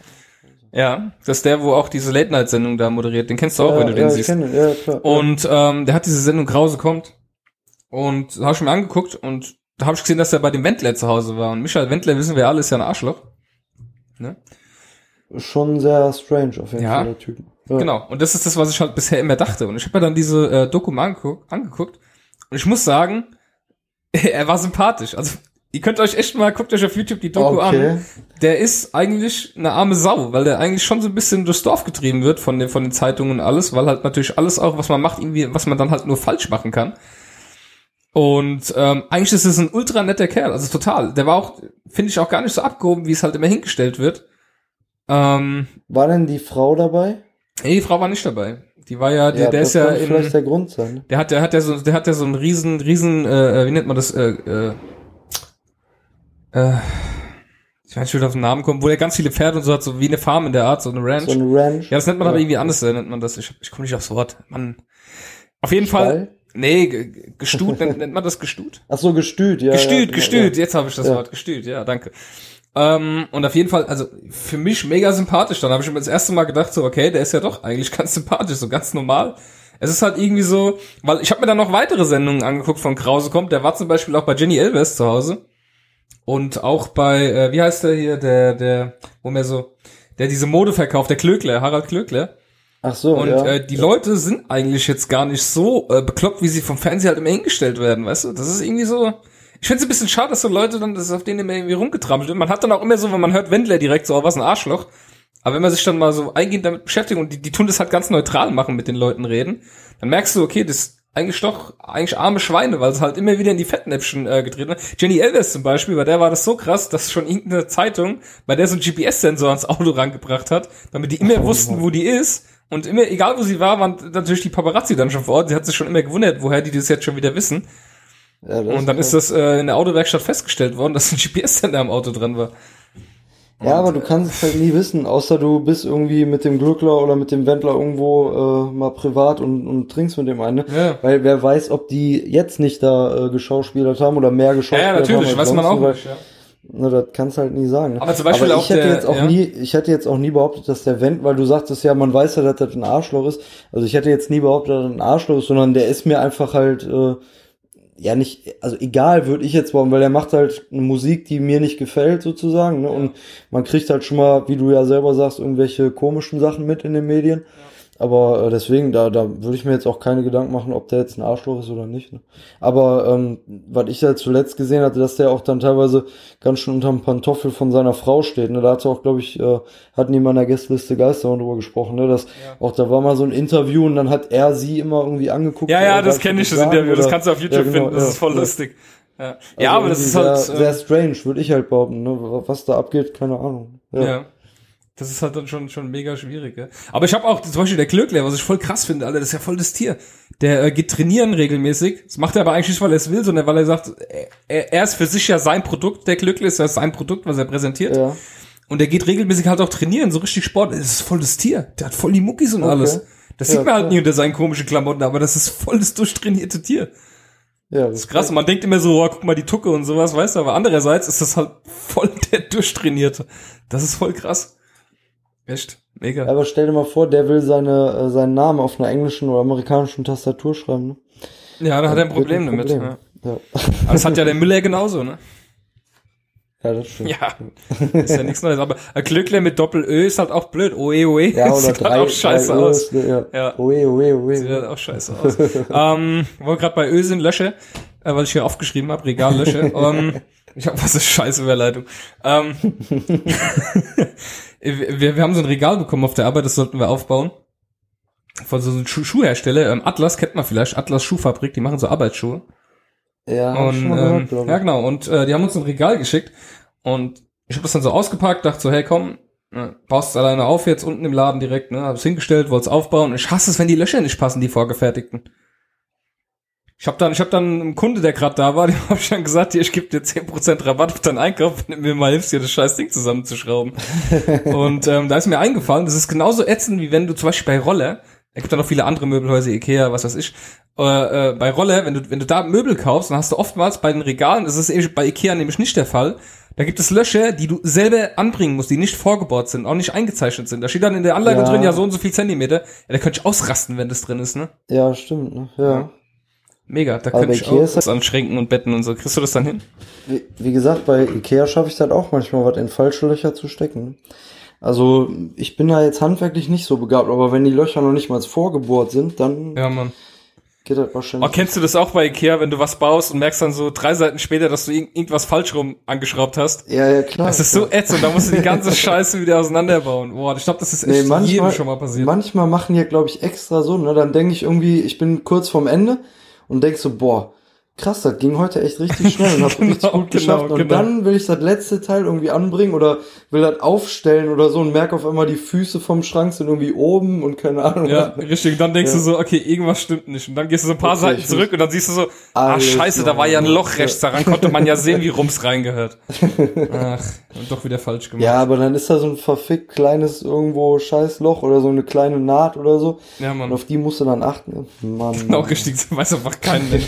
ja, das ist der, wo auch diese Late-Night-Sendung da moderiert. Den kennst du auch, ja, wenn du den ja, ich siehst. kenne, ja, klar. Und ähm, der hat diese Sendung Krause kommt. Und da habe ich mir angeguckt und da habe ich gesehen, dass er bei dem Wendler zu Hause war. Und Michael Wendler, wissen wir alle, ist ja ein Arschloch. Ne? Schon sehr strange auf jeden Ja. Fall, der Typ. Ja. Genau. Und das ist das, was ich halt bisher immer dachte. Und ich habe mir dann diese äh, Doku mal angeguckt, angeguckt. Und ich muss sagen, *laughs* er war sympathisch. Also ihr könnt euch echt mal, guckt euch auf YouTube die Doku Okay. an. Der ist eigentlich eine arme Sau, weil der eigentlich schon so ein bisschen durchs Dorf getrieben wird von den, von den Zeitungen und alles, weil halt natürlich alles auch, was man macht, irgendwie, was man dann halt nur falsch machen kann. Und ähm, eigentlich ist es ein ultra netter Kerl, also total. Der war auch, finde ich, auch gar nicht so abgehoben, wie es halt immer hingestellt wird. Ähm, War denn die Frau dabei? Nee, die Frau war nicht dabei. Die war ja, der, der das ist ja könnte vielleicht in, der Grund sein. Der hat, der hat ja so, der hat ja so einen riesen, riesen, äh, wie nennt man das, äh, äh, äh, ich weiß nicht, wie auf den Namen kommen, wo der ganz viele Pferde und so hat, so wie eine Farm in der Art, so eine Ranch. So ein Ranch. ja, das nennt man Ja. aber irgendwie anders, äh, nennt man das. Ich, ich komme nicht aufs Wort. Mann. Auf jeden Fall, Stall? nee, ge- ge- gestut, nennt, nennt man das gestut? Ach so, gestüt, ja. gestüt, ja, gestüt, Ja. jetzt habe ich das Ja. Wort, gestüt, ja, danke. Ähm, und auf jeden Fall, also für mich mega sympathisch. Dann habe ich mir das erste Mal gedacht, so, okay, der ist ja doch eigentlich *laughs* ganz sympathisch, so ganz normal. Es ist halt irgendwie so, weil ich habe mir dann noch weitere Sendungen angeguckt von Krause kommt. Der war zum Beispiel auch bei Jenny Elvers zu Hause. Und auch bei, äh, wie heißt der hier, der, der, wo mir so, der diese Mode verkauft, der Klöckler, Harald Klöckler. Ach so, Und ja. äh, die Leute sind eigentlich jetzt gar nicht so äh, bekloppt, wie sie vom Fernseher halt immer hingestellt werden, weißt du? Das ist irgendwie so. Ich finde es ein bisschen schade, dass so Leute dann, das ist auf denen immer irgendwie rumgetrampelt wird. Man hat dann auch immer so, wenn man hört Wendler direkt so, oh, was ein Arschloch. Aber wenn man sich dann mal so eingehend damit beschäftigt und die, die tun das halt ganz neutral machen mit den Leuten reden, dann merkst du, okay, das ist eigentlich doch eigentlich arme Schweine, weil es halt immer wieder in die Fettnäpfchen äh, getreten wird. Jenny Elvers zum Beispiel, bei der war das so krass, dass schon irgendeine Zeitung, bei der so ein GPS-Sensor ans Auto rangebracht hat, damit die immer wussten, wo die ist. Und immer, egal wo sie war, waren natürlich die Paparazzi dann schon vor Ort. Sie hat sich schon immer gewundert, woher die das jetzt schon wieder wissen. Ja Und dann ist das äh, in der Autowerkstatt festgestellt worden, dass ein *laughs* GPS-Sender am Auto dran war. Ja, aber du kannst es halt nie wissen, außer du bist irgendwie mit dem Glückler oder mit dem Wendler irgendwo äh, mal privat und, und trinkst mit dem einen. Ne? Ja. Weil wer weiß, ob die jetzt nicht da äh, geschauspielert haben oder mehr Ja, geschauspielert ja, haben. natürlich, als weiß man auch nicht. Ja. Ne, das kannst du halt nie sagen. Ne? Aber zum Beispiel Aber auch ich hätte der- jetzt auch ja. nie, ich hätte jetzt auch nie behauptet, dass der Wend, weil du sagtest ja, man weiß ja, dass das ein Arschloch ist. Also ich hätte jetzt nie behauptet, dass das ein Arschloch ist, sondern der ist mir einfach halt äh, ja nicht, also egal würde ich jetzt behaupten, weil er macht halt eine Musik, die mir nicht gefällt sozusagen. Ne? Und man kriegt halt schon mal, wie du ja selber sagst, irgendwelche komischen Sachen mit in den Medien. Aber äh, deswegen, da, da würde ich mir jetzt auch keine Gedanken machen, ob der jetzt ein Arschloch ist oder nicht. Ne? Aber ähm, was ich ja zuletzt gesehen hatte, dass der auch dann teilweise ganz schön unterm Pantoffel von seiner Frau steht. Ne? Da hat auch, glaube ich, äh, hatten die mal in der Gästeliste Geister drüber gesprochen, ne? Dass auch da war mal so ein Interview und dann hat er sie immer irgendwie angeguckt. Ja, ja, äh, das kenne ich, das Interview. Das oder- kannst du auf YouTube Ja, genau, finden. Das ja, ist voll ja. lustig. Ja, Also ja aber das ist halt. sehr, sehr äh, strange, würde ich halt behaupten. Ne? Was da abgeht, keine Ahnung. ja. Das ist halt dann schon, schon mega schwierig, ja. Aber ich habe auch zum Beispiel der Glöckler, was ich voll krass finde, Alter, das ist ja voll das Tier. Der äh, geht trainieren regelmäßig. Das macht er aber eigentlich nicht, weil er es will, sondern weil er sagt, er, er ist für sich ja sein Produkt, der Glöckler ist ja sein Produkt, was er präsentiert. Ja. Und er geht regelmäßig halt auch trainieren, so richtig Sport. Das ist voll das Tier. Der hat voll die Muckis und Okay. alles. Das Ja, sieht man halt klar. nie unter seinen komischen Klamotten, aber das ist voll das durchtrainierte Tier. Ja, Das ist krass. Und man denkt immer so, oh, guck mal die Tucke und sowas, weißt du, aber andererseits ist das halt voll der durchtrainierte. Das ist voll krass. Echt? Mega. Aber stell dir mal vor, der will seine, äh, seinen Namen auf einer englischen oder amerikanischen Tastatur schreiben. Ne? Ja, da hat er ein Wird Problem damit. Problem. Ja. Aber das hat ja der Müller genauso, ne? ja, das stimmt. Ja, ist ja nichts Neues. Aber ein Glückler mit Doppel-Ö ist halt auch blöd. Oe, oe. Ja, oder *laughs* Sieht drei, halt auch scheiße drei aus. Ös, ne, ja. Ja. Oe, oe, oe. Sieht halt auch scheiße aus. ähm, wo wir gerade bei Ö sind, lösche, äh, weil ich hier aufgeschrieben habe, Regal lösche. ähm, ich hab was ist scheiße Überleitung. Ähm, *laughs* *laughs* wir, wir haben so ein Regal bekommen auf der Arbeit, das sollten wir aufbauen. Von so einem Schuh Schuhhersteller. Ähm, Atlas kennt man vielleicht, Atlas Schuhfabrik, die machen so Arbeitsschuhe. Ja, Und gehört, ähm, ja, genau. Und äh, die haben uns ein Regal geschickt und ich habe das dann so ausgepackt, dachte so, hey, komm, äh, baust es alleine auf jetzt unten im Laden direkt, ne? Hab's hingestellt, wollte es aufbauen. Ich hasse es, wenn die Löcher nicht passen, die vorgefertigten. Ich habe dann, ich habe dann einem Kunde, der gerade da war, dem *laughs* habe ich dann gesagt, hier, ich gebe dir 10% Rabatt auf deinen Einkauf, wenn du mir mal hilfst, hier das scheiß Ding zusammenzuschrauben. *laughs* und ähm, da ist mir eingefallen, das ist genauso ätzend, wie wenn du zum Beispiel bei Roller, es gibt ja noch viele andere Möbelhäuser, Ikea, was weiß ich, äh, äh, bei Roller, wenn du, wenn du da Möbel kaufst, dann hast du oftmals bei den Regalen, das ist bei Ikea nämlich nicht der Fall, da gibt es Löcher, die du selber anbringen musst, die nicht vorgebohrt sind, auch nicht eingezeichnet sind. Da steht dann in der Anleitung Ja. drin, ja, so und so viel Zentimeter. Ja, da könnte ich ausrasten, wenn das drin ist, ne? Ja, stimmt. Ne? Ja. Ja. Mega, da könnte ich auch was an Schränken und Betten und so. Kriegst du das dann hin? Wie, wie gesagt, bei Ikea schaffe ich das auch manchmal, was in falsche Löcher zu stecken. Also ich bin da jetzt handwerklich nicht so begabt, aber wenn die Löcher noch nicht mal vorgebohrt sind, dann Ja, Mann. geht das Oh, wahrscheinlich. kennst du das auch bei Ikea, wenn du was baust und merkst dann so drei Seiten später, dass du irg irgendwas falsch rum angeschraubt hast? Ja, ja, klar. Das ist so ätzend, da musst du die ganze Scheiße wieder auseinanderbauen. Boah, ich glaube, das ist Nee, echt manchmal, jedem schon mal passiert. manchmal machen die, glaube ich, extra so, ne? Dann denke ich irgendwie, ich bin kurz vorm Ende und denk so, boah, krass, das ging heute echt richtig schnell und *laughs* hab Genau, richtig gut genau, geschafft. Und genau. dann will ich das letzte Teil irgendwie anbringen oder will das aufstellen oder so und merke auf einmal, die Füße vom Schrank sind irgendwie oben und keine Ahnung. Ja, was. richtig. Und dann denkst Ja. du so, okay, irgendwas stimmt nicht. Und dann gehst du so ein paar Wirklich, Seiten zurück und dann siehst du so, ah, scheiße, da war ja ein. Loch rechts. Daran konnte man ja sehen, wie rums reingehört. *laughs* Ach, und doch wieder falsch gemacht. Ja, aber dann ist da so ein verfickt kleines irgendwo Scheißloch oder so eine kleine Naht oder so. Ja, Und Mann. auf die musst du dann achten. Mann. Auch richtig, *laughs* weiß einfach kein Mensch.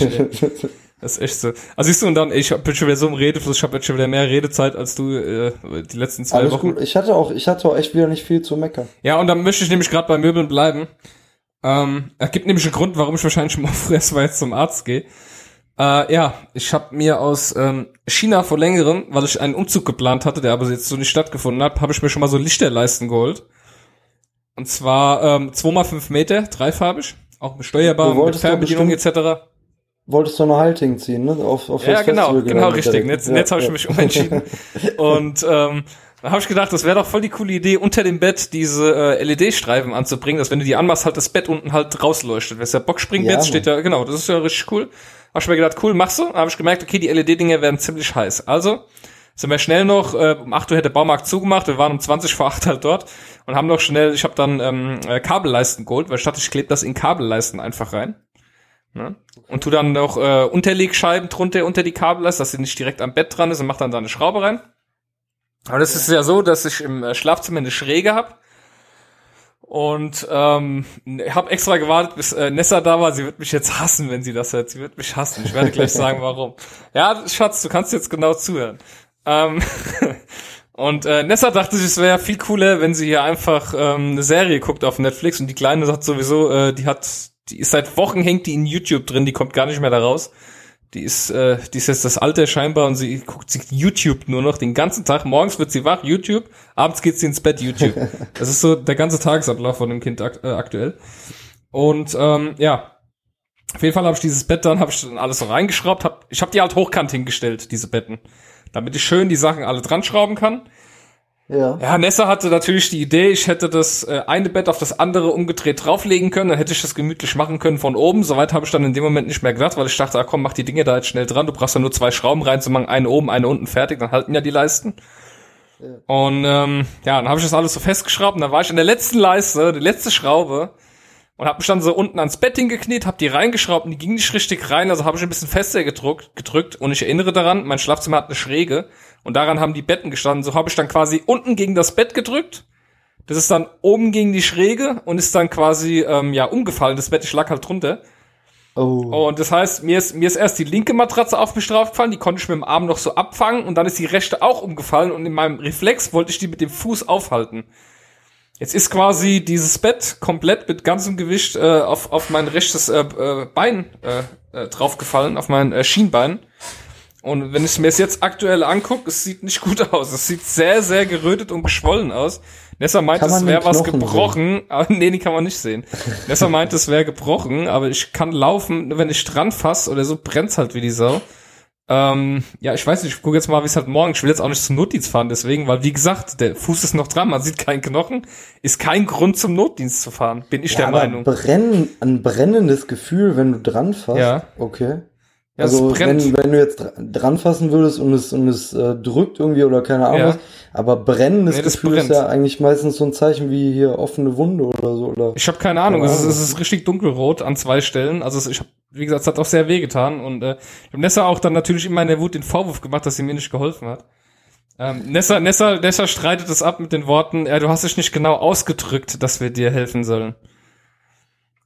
Das ist echt so. Also siehst du, und dann, ich bin schon wieder so im Redefluss, ich habe jetzt schon wieder mehr Redezeit als du äh, die letzten zwei Alles Wochen. gut. Ich hatte auch, ich hatte auch echt wieder nicht viel zu meckern. Ja, und dann möchte ich nämlich gerade bei Möbeln bleiben. Ähm, es gibt nämlich einen Grund, warum ich wahrscheinlich schon mal *laughs* früher mal jetzt zum Arzt gehe. Äh, ja, ich habe mir aus ähm, China vor längerem, weil ich einen Umzug geplant hatte, der aber jetzt so nicht stattgefunden hat, habe ich mir schon mal so Lichterleisten geholt. Und zwar ähm, 2x5 Meter, dreifarbig, auch besteuerbar, mit wolltest doch Fernbedienung etc. Wolltest du eine Halting ziehen, ne? Auf, auf Ja, das genau, Festival genau, richtig. Jetzt, Ja, jetzt habe ich ja. mich umentschieden. *laughs* Und ähm, da habe ich gedacht, das wäre doch voll die coole Idee, unter dem Bett diese äh, LED-Streifen anzubringen, dass wenn du die anmachst, halt das Bett unten halt rausleuchtet. Wenn es ja Boxspringbett Ja, steht ja, genau, das ist ja richtig cool. Hab ich mir gedacht, cool, machst du? Habe ich gemerkt, okay, die LED-Dinger werden ziemlich heiß. Also sind wir schnell noch, äh, um 8 Uhr hätte der Baumarkt zugemacht, wir waren um 20 vor 8 halt dort und haben noch schnell, ich habe dann ähm, äh, Kabelleisten geholt, weil ich dachte, ich klebe das in Kabelleisten einfach rein. Ne? Und tu dann noch äh, Unterlegscheiben drunter unter die Kabelleiste, dass sie nicht direkt am Bett dran ist und mach dann da eine Schraube rein. Aber das ist ja so, dass ich im äh, Schlafzimmer eine Schräge hab und ähm, habe extra gewartet, bis äh, Nessa da war. Sie wird mich jetzt hassen, wenn sie das hört. Sie wird mich hassen. Ich werde gleich sagen, warum. *laughs* Ja, Schatz, du kannst jetzt genau zuhören. Ähm, *laughs* und äh, Nessa dachte sich, es wäre viel cooler, wenn sie hier einfach ähm, eine Serie guckt auf Netflix. Und die Kleine sagt sowieso, äh, die hat, die ist seit Wochen hängt die in YouTube drin, die kommt gar nicht mehr da raus. Die ist, äh, die ist jetzt das Alter scheinbar und sie guckt sich YouTube nur noch den ganzen Tag. Morgens wird sie wach, YouTube, abends geht sie ins Bett, YouTube. *laughs* Das ist so der ganze Tagesablauf von dem Kind akt äh, aktuell. Und ähm, ja, auf jeden Fall habe ich dieses Bett dann, habe ich dann alles so reingeschraubt. Hab, ich habe die halt hochkant hingestellt, diese Betten, damit ich schön die Sachen alle dran schrauben kann. Ja. Ja, Nessa hatte natürlich die Idee, ich hätte das äh, eine Bett auf das andere umgedreht drauflegen können, dann hätte ich das gemütlich machen können von oben. Soweit habe ich dann in dem Moment nicht mehr gedacht, weil ich dachte, ah, komm, mach die Dinge da jetzt schnell dran. Du brauchst ja nur zwei Schrauben reinzumachen, eine oben, eine unten, fertig, dann halten ja die Leisten. Und ähm, ja, dann habe ich das alles so festgeschraubt und dann war ich an der letzten Leiste, die letzte Schraube und habe mich dann so unten ans Bett hingekniet, habe die reingeschraubt und die ging nicht richtig rein, also habe ich ein bisschen fester gedrückt, gedrückt und ich erinnere daran, mein Schlafzimmer hat eine Schräge und daran haben die Betten gestanden, so habe ich dann quasi unten gegen das Bett gedrückt. Das ist dann oben gegen die Schräge und ist dann quasi ähm, ja umgefallen. Das Bett, ich lag halt drunter. Oh. Und das heißt, mir ist, mir ist erst die linke Matratze auf mich draufgefallen, die konnte ich mit dem Arm noch so abfangen und dann ist die rechte auch umgefallen und in meinem Reflex wollte ich die mit dem Fuß aufhalten. Jetzt ist quasi dieses Bett komplett mit ganzem Gewicht äh, auf, auf mein rechtes äh, äh, Bein äh, äh, draufgefallen, auf mein äh, Schienbein. Und wenn ich mir es jetzt aktuell angucke, es sieht nicht gut aus. Es sieht sehr, sehr gerötet und geschwollen aus. Nessa meint, es wäre was gebrochen. Aber, *laughs* nee, die kann man nicht sehen. Nessa meint, es wäre gebrochen, aber ich kann laufen, wenn ich dran fasse oder so, brennt's halt wie die Sau. Ähm, ja, ich weiß nicht, ich gucke jetzt mal, wie es halt morgen. Ich will jetzt auch nicht zum Notdienst fahren, deswegen, weil wie gesagt, der Fuß ist noch dran, man sieht keinen Knochen, ist kein Grund zum Notdienst zu fahren, bin ich ja, der Meinung. Brennen, ein brennendes Gefühl, wenn du dran fasst. Ja. Okay. Ja, also wenn, wenn du jetzt dran fassen würdest und es und es äh, drückt irgendwie oder keine Ahnung ja. was, aber brennendes nee, Gefühl brennt. ist ja eigentlich meistens so ein Zeichen wie hier offene Wunde oder so. Oder ich habe keine Ahnung. Es, ist, es ist richtig dunkelrot an zwei Stellen. Also ich habe, wie gesagt, es hat auch sehr weh getan und äh, ich habe Nessa auch dann natürlich immer in der Wut den Vorwurf gemacht, dass sie mir nicht geholfen hat. Ähm, Nessa, Nessa, Nessa streitet es ab mit den Worten, ja, du hast dich nicht genau ausgedrückt, dass wir dir helfen sollen.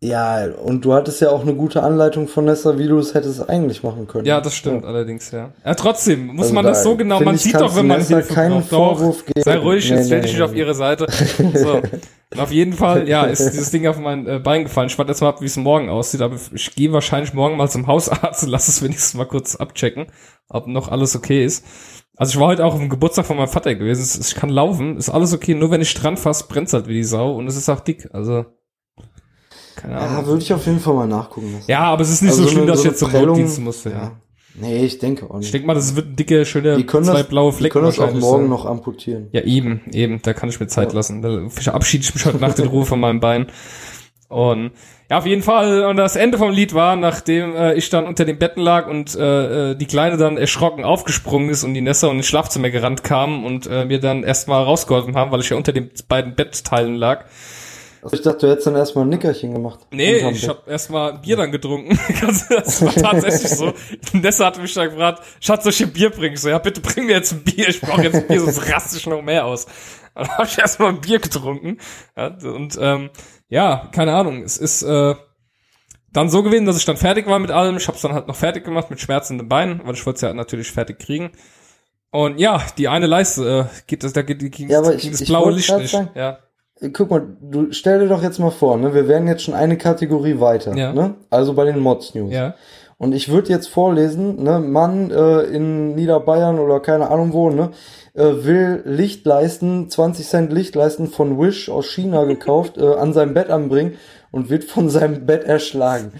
Ja, und du hattest ja auch eine gute Anleitung von Nessa, wie du es hättest eigentlich machen können. Ja, das stimmt ja. allerdings, ja. Ja, trotzdem muss also man da das so genau, man sieht doch, wenn man Nessa Hilfe keinen braucht. Vorwurf doch, geben. sei ruhig, nee, jetzt stell nee, dich nee. nicht auf ihre Seite. *laughs* So. auf jeden Fall, ja, ist dieses Ding auf mein äh, Bein gefallen. Ich warte jetzt mal ab, wie es morgen aussieht, aber ich gehe wahrscheinlich morgen mal zum Hausarzt und lass es wenigstens mal kurz abchecken, ob noch alles okay ist. Also ich war heute auch auf dem Geburtstag von meinem Vater gewesen. Ich kann laufen, ist alles okay, nur wenn ich dran fasse, brennt's halt wie die Sau und es ist auch dick, also keine Ahnung. Ja, würde ich auf jeden Fall mal nachgucken lassen. Ja, aber es ist nicht also so schlimm, so dass ich jetzt zum Notdienst musste, ja. ja. Nee, ich denke auch nicht. Ich denke mal, das wird dicke, schöne, die können zwei das, blaue Flecken Die können das auch morgen sein. noch amputieren. Ja, eben, eben, da kann ich mir Zeit ja. lassen. Da verabschiede ich mich heute Nacht in Ruhe von meinem Bein. Und ja, auf jeden Fall. Und das Ende vom Lied war, nachdem äh, ich dann unter dem Betten lag und äh, äh die Kleine dann erschrocken aufgesprungen ist und die Nessa und ins Schlafzimmer gerannt kam und äh, mir dann erstmal rausgeholfen haben, weil ich ja unter den beiden Bettteilen lag. Also ich dachte, du hättest dann erstmal ein Nickerchen gemacht. Nee, ich habe erstmal Bier dann getrunken. *laughs* das war tatsächlich so. Nessa hatte mich dann gefragt, Schatz, soll ich dir Bier bringen? Ich so, ja, bitte bring mir jetzt ein Bier. Ich brauche jetzt ein Bier, sonst raste ich noch mehr aus. Dann habe ich erstmal ein Bier getrunken. Und ähm, ja, keine Ahnung. Es ist äh, dann so gewesen, dass ich dann fertig war mit allem. Ich habe es dann halt noch fertig gemacht mit schmerzenden Beinen, weil ich wollte es ja natürlich fertig kriegen. Und ja, die eine Leiste äh, geht das, da geht, ging, ja, aber ich, das blaue Licht nicht. Sagen, ja guck mal, du stell dir doch jetzt mal vor, ne, wir wären jetzt schon eine Kategorie weiter, ja. ne? Also bei den Mods News. Ja. Und ich würde jetzt vorlesen, ne, Mann äh, in Niederbayern oder keine Ahnung wo, ne, äh, will Lichtleisten, 20 Cent Lichtleisten von Wish aus China gekauft, äh, an seinem Bett anbringen und wird von seinem Bett erschlagen.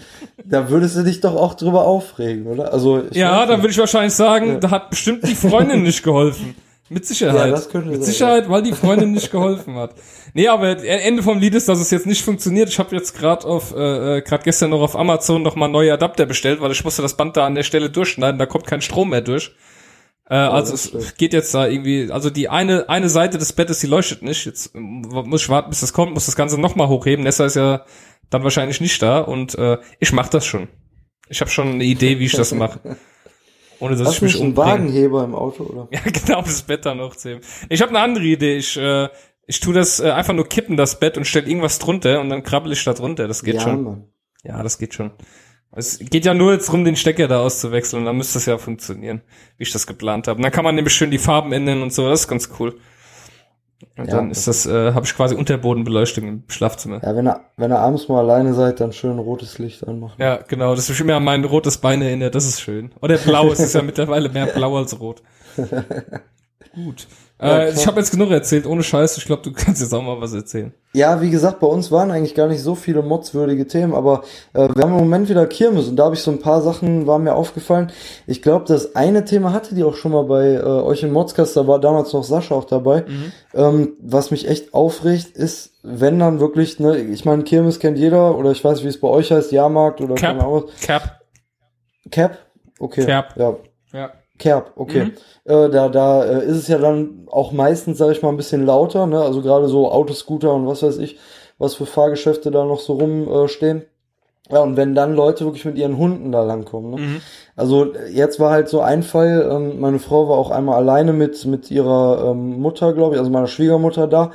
Da würdest du dich doch auch drüber aufregen, oder? Also ja, da würde ich wahrscheinlich sagen, ja. da hat bestimmt die Freundin nicht geholfen. *laughs* Mit Sicherheit. Ja, das könnte Mit sein, Sicherheit, ja. weil die Freundin nicht geholfen hat. Nee, aber Ende vom Lied ist, dass es jetzt nicht funktioniert. Ich habe jetzt gerade auf äh, äh gerade gestern noch auf Amazon noch mal neue Adapter bestellt, weil ich musste das Band da an der Stelle durchschneiden, da kommt kein Strom mehr durch. Äh, oh, also es schlecht. geht jetzt da irgendwie, also die eine eine Seite des Bettes, die leuchtet nicht. Jetzt muss ich warten, bis das kommt, muss das Ganze noch mal hochheben. Nessa ist ja dann wahrscheinlich nicht da und äh, ich mach das schon. Ich habe schon eine Idee, wie ich das mache. *laughs* Ohne dass Hast ich mich einen Wagenheber im Auto, oder? *laughs* Ja, genau, das Bett dann noch zu Ich habe eine andere Idee. Ich, äh, ich tu das äh, einfach nur kippen, das Bett, und stell irgendwas drunter und dann krabbel ich da drunter. Das geht ja, schon. Mann. Ja, das geht schon. Es geht ja nur jetzt drum, den Stecker da auszuwechseln, und dann müsste es ja funktionieren, wie ich das geplant habe. Und dann kann man nämlich schön die Farben ändern und so, das ist ganz cool. Und ja, dann ist das, äh, habe ich quasi Unterbodenbeleuchtung im Schlafzimmer. Ja, wenn ihr, wenn ihr abends mal alleine seid, dann schön rotes Licht anmachen. Ja, genau, das ist immer an mein rotes Bein erinnert, das ist schön. Oder blau, es ist ja *laughs* mittlerweile mehr blau als rot. *laughs* Gut. Äh, ich habe jetzt genug erzählt, ohne Scheiß. Ich glaube, du *laughs* kannst jetzt auch mal was erzählen. Ja, wie gesagt, bei uns waren eigentlich gar nicht so viele modswürdige Themen, aber äh, wir haben im Moment wieder Kirmes und da habe ich so ein paar Sachen, waren mir aufgefallen. Ich glaube, das eine Thema hatte die auch schon mal bei äh, euch im Modcast, da war damals noch Sascha auch dabei. Mhm. Ähm, was mich echt aufregt, ist, wenn dann wirklich, ne, ich meine, Kirmes kennt jeder, oder ich weiß, wie es bei euch heißt, Jahrmarkt oder Cap. keine Ahnung. Cap. Cap? Okay. Cap. Ja. Ja. Kerb, okay. Äh, da da äh, ist es ja dann auch meistens, sag ich mal, ein bisschen lauter, ne? Also gerade so Autoscooter und was weiß ich, was für Fahrgeschäfte da noch so rumstehen. Äh, ja, und wenn dann Leute wirklich mit ihren Hunden da langkommen, ne? Mhm. Also äh, jetzt war halt so ein Fall, ähm, meine Frau war auch einmal alleine mit, mit ihrer ähm, Mutter, glaube ich, also meiner Schwiegermutter da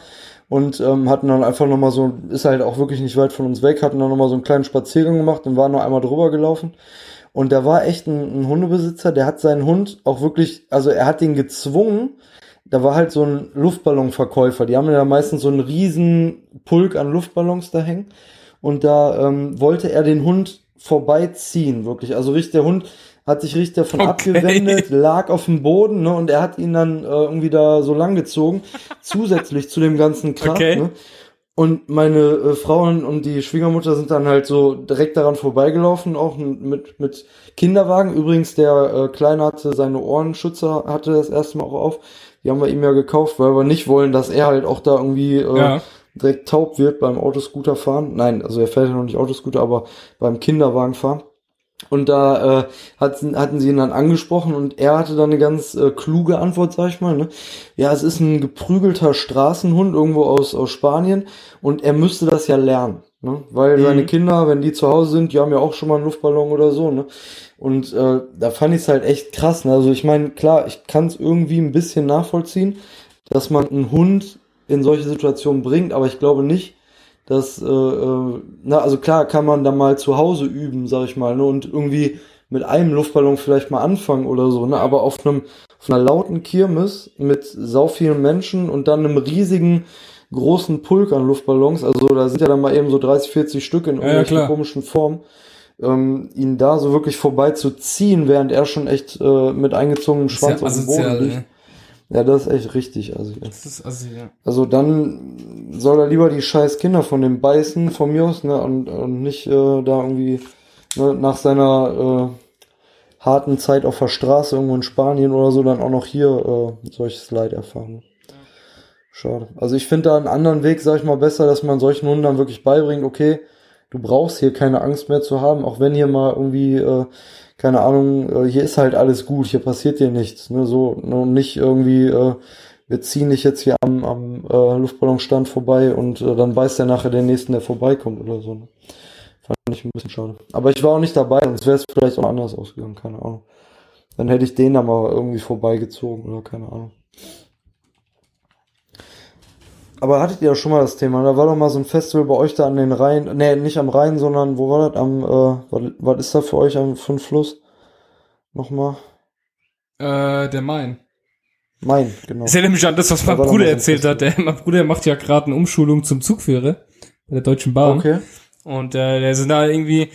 und ähm, hatten dann einfach nochmal so, ist halt auch wirklich nicht weit von uns weg, hatten dann nochmal so einen kleinen Spaziergang gemacht und waren noch einmal drüber gelaufen. Und da war echt ein, ein Hundebesitzer, der hat seinen Hund auch wirklich, also er hat den gezwungen, da war halt so ein Luftballonverkäufer, die haben ja meistens so einen riesen Pulk an Luftballons da hängen. Und da ähm, wollte er den Hund vorbeiziehen, wirklich. Also richtig, der Hund hat sich richtig davon Okay. abgewendet, lag auf dem Boden, ne, und er hat ihn dann äh, irgendwie da so lang gezogen, zusätzlich zu dem ganzen Krach, Okay. ne. Und meine äh, Frau und- und die Schwiegermutter sind dann halt so direkt daran vorbeigelaufen, auch mit, mit Kinderwagen. Übrigens, der äh, Kleine hatte seine Ohrenschützer, hatte das erste Mal auch auf. Die haben wir ihm ja gekauft, weil wir nicht wollen, dass er halt auch da irgendwie äh, Ja. direkt taub wird beim Autoscooter fahren. Nein, also er fährt ja noch nicht Autoscooter, aber beim Kinderwagen fahren. Und da äh, hatten, hatten sie ihn dann angesprochen und er hatte dann eine ganz äh, kluge Antwort, sag ich mal. Ne? Ja, es ist ein geprügelter Straßenhund irgendwo aus, aus Spanien und er müsste das ja lernen. Ne? Weil Mhm. seine Kinder, wenn die zu Hause sind, die haben ja auch schon mal einen Luftballon oder so. Ne? Und äh, da fand ich es halt echt krass. Ne? Also ich meine, klar, ich kann es irgendwie ein bisschen nachvollziehen, dass man einen Hund in solche Situationen bringt, aber ich glaube nicht, dass, äh, äh, na, also klar kann man da mal zu Hause üben, sag ich mal, ne, und irgendwie mit einem Luftballon vielleicht mal anfangen oder so, ne, aber auf einem, auf einer lauten Kirmes mit sau vielen Menschen und dann einem riesigen, großen Pulk an Luftballons, also da sind ja dann mal eben so 30, 40 Stück in ja, irgendwelchen klar. komischen Formen, ähm, ihn da so wirklich vorbei zu ziehen, während er schon echt äh, mit eingezogenem Schwanz Sehr auf dem Boden liegt. ey. Ja, das ist echt richtig, also Das ist also, ja. also dann soll er lieber die scheiß Kinder von dem beißen, von mir aus, ne, und, und nicht äh, da irgendwie ne, nach seiner äh, harten Zeit auf der Straße irgendwo in Spanien oder so dann auch noch hier äh, solches Leid erfahren. Schade. Also ich finde da einen anderen Weg, sag ich mal, besser, dass man solchen Hunden dann wirklich beibringt, okay, du brauchst hier keine Angst mehr zu haben, auch wenn hier mal irgendwie, äh, keine Ahnung, äh, hier ist halt alles gut, hier passiert dir nichts, ne, so, ne, und nicht irgendwie, äh, wir ziehen dich jetzt hier am, am äh, Luftballonstand vorbei und äh, dann weiß der nachher den nächsten, der vorbeikommt oder so. Ne? Fand ich ein bisschen schade. Aber ich war auch nicht dabei, sonst wäre es vielleicht auch anders ausgegangen, keine Ahnung. Dann hätte ich den da mal irgendwie vorbeigezogen oder keine Ahnung. Aber hattet ihr ja schon mal das Thema? Da war doch mal so ein Festival bei euch da an den Rhein, nee, nicht am Rhein, sondern wo war das? Am, äh, was, was ist da für euch am für ein Fluss? Nochmal? Äh, der Main. Main, genau. Das erinnert mich an das, was Da mein Bruder erzählt hat. Der, mein Bruder macht ja gerade eine Umschulung zum Zugführer bei der Deutschen Bahn. Okay. Und äh, der sind da irgendwie,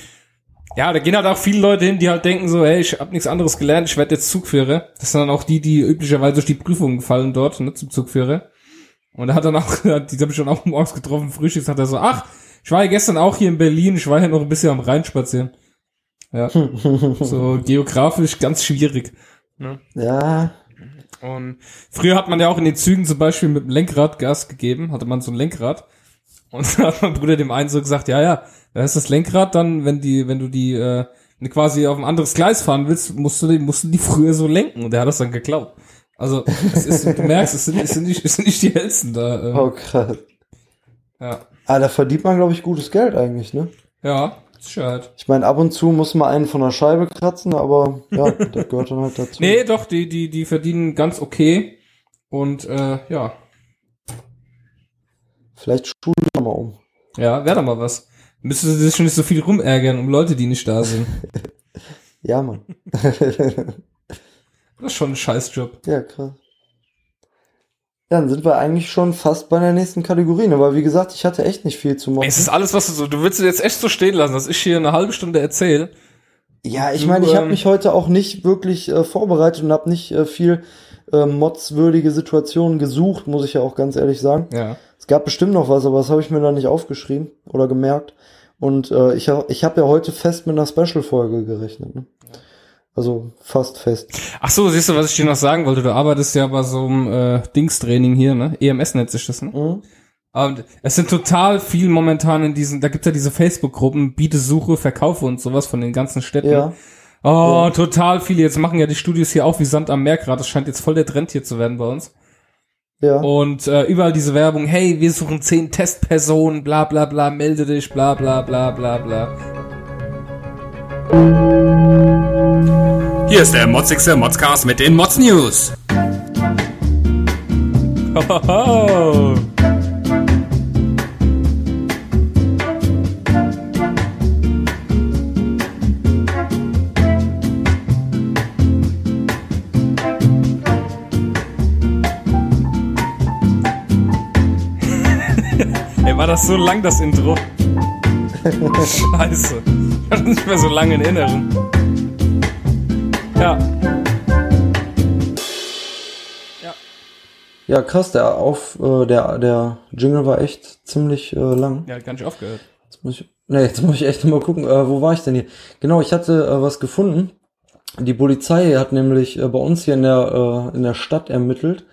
ja, da gehen halt auch viele Leute hin, die halt denken so, hey, ich hab nichts anderes gelernt, ich werde jetzt Zugführer. Das sind dann auch die, die üblicherweise durch die Prüfungen fallen dort, ne, zum Zugführer. Und er hat dann auch, *laughs* die habe ich schon auch morgens getroffen, Frühstücks, hat er so, ach, ich war ja gestern auch hier in Berlin, ich war ja noch ein bisschen am Rhein spazieren. Ja, *laughs* so geografisch ganz schwierig. Ne? Ja, Und früher hat man ja auch in den Zügen zum Beispiel mit dem Lenkrad Gas gegeben, hatte man so ein Lenkrad. Und *laughs* da hat mein Bruder dem einen so gesagt, ja, ja, da ist das Lenkrad dann, wenn die, wenn du die, äh, quasi auf ein anderes Gleis fahren willst, musst du die, mussten die früher so lenken und der hat das dann geklaut. Also, es ist, du merkst, es sind, es sind nicht, es sind nicht die hellsten da. Äh, oh krass. Ja. Ah, da verdient man, glaube ich, gutes Geld eigentlich, ne? Ja, ja halt. Ich meine, ab und zu muss man einen von der Scheibe kratzen, aber ja, *laughs* das gehört dann halt dazu. Nee, doch, die, die, die verdienen ganz okay. Und äh, ja, Vielleicht schulen wir mal um. ja, wäre doch mal was. Müsste sich schon nicht so viel rumärgern um Leute, die nicht da sind. *laughs* Ja, Mann. *laughs* Das ist schon ein Scheißjob. ja, krass. Ja, dann sind wir eigentlich schon fast bei der nächsten Kategorie, ne? weil wie gesagt, ich hatte echt nicht viel zu machen. Es ist alles, was du so, du willst es jetzt echt so stehen lassen, dass ich hier eine halbe Stunde erzähle. Ja, ich meine, ich habe ähm, mich heute auch nicht wirklich äh, vorbereitet und habe nicht äh, viel äh, modswürdige Situationen gesucht, muss ich ja auch ganz ehrlich sagen. Ja. Es gab bestimmt noch was, aber das habe ich mir da nicht aufgeschrieben oder gemerkt. Und äh, ich, ich habe ja heute fest mit einer Special-Folge gerechnet. Ne? Also fast fest. Ach so, siehst du, was ich dir noch sagen wollte? Du arbeitest ja bei so einem äh, Dingstraining hier, ne? EMS nennt sich das, ne? Mhm. Und es sind total viel momentan in diesen, da gibt's ja diese Facebook-Gruppen, Biete, Suche, Verkaufe und sowas von den ganzen Städten. Ja. Oh, total viele. Jetzt machen ja die Studios hier auch wie Sand am Meer gerade. Das scheint jetzt voll der Trend hier zu werden bei uns. Ja. Und äh, überall diese Werbung, hey, wir suchen zehn Testpersonen, bla bla bla, melde dich, bla bla bla bla bla. Hier ist der motzigste Modscast mit den Mods News. Hohoho. *laughs* Ey, war das so lang, das Intro? *laughs* Scheiße. Ich das nicht mehr so lange in Erinnerung. Ja. Ja, krass, der auf, äh, der, der Jingle war echt ziemlich äh, lang. Ja, hat gar nicht aufgehört. Jetzt muss ich, ne, jetzt muss ich echt mal gucken, äh, wo war ich denn hier? Genau, ich hatte äh, was gefunden. Die Polizei hat nämlich äh, bei uns hier in der, äh, in der Stadt ermittelt.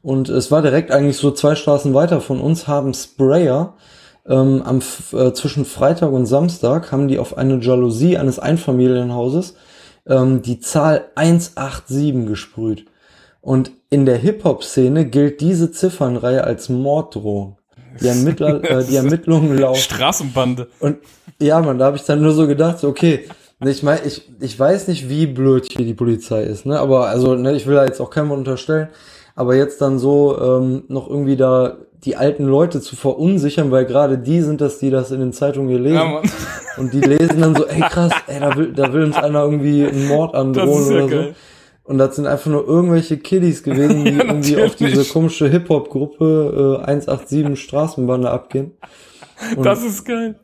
Und es war direkt eigentlich so zwei Straßen weiter von uns, haben Sprayer ähm, am, äh, zwischen Freitag und Samstag haben die auf eine Jalousie eines Einfamilienhauses ähm, die Zahl 187 gesprüht. Und in der Hip-Hop-Szene gilt diese Ziffernreihe als Morddrohung. Die, Ermittler, *laughs* äh, die Ermittlungen laufen. Straßenbande. Und ja, man, da habe ich dann nur so gedacht, so, okay, ne, ich meine, ich, ich weiß nicht, wie blöd hier die Polizei ist, ne? Aber also, ne, ich will da jetzt auch keinem unterstellen, aber jetzt dann so ähm, noch irgendwie da die alten Leute zu verunsichern, weil gerade die sind das, die das in den Zeitungen hier lesen. Ja, und die lesen dann so, ey krass, ey, da will, da will uns einer irgendwie einen Mord androhen ja oder geil. so. Und das sind einfach nur irgendwelche Kiddies gewesen, die *laughs* Ja, irgendwie auf diese komische Hip-Hop-Gruppe äh, 187 Straßenbande abgehen. Und Das ist geil.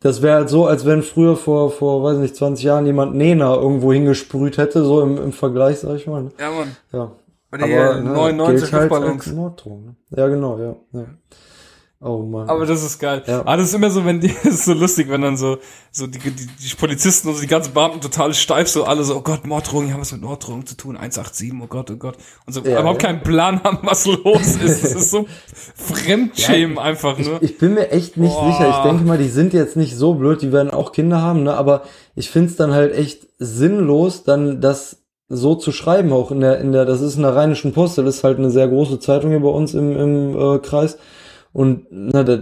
das wäre halt so, als wenn früher vor, vor, weiß nicht, 20 Jahren jemand Nena irgendwo hingesprüht hätte, so im, im Vergleich, sag ich mal. Ja, Mann. Ja. Bei den 99 gilt halt Luftballons. als Morddrohung, ne? Ja, genau, ja, ja. Oh Mann. Aber das ist geil. Ja. Aber das ist immer so, wenn die, *laughs* das ist so lustig, wenn dann so, so die, die, die Polizisten und so die ganzen Beamten total steif, so alle so, oh Gott, Morddrohung, die haben was mit Morddrohung zu tun, 187, oh Gott, oh Gott. Und so Ja, überhaupt ja. keinen Plan haben, was los ist. Das ist so *laughs* Fremdschämen einfach nur. ich bin mir echt nicht Boah. sicher. Ich denke mal, die sind jetzt nicht so blöd, die werden auch Kinder haben, ne? Aber ich find's dann halt echt sinnlos, dann das so zu schreiben, auch in der, in der, das ist in der Rheinischen Post, das ist halt eine sehr große Zeitung hier bei uns im, im äh, Kreis. Und na, da,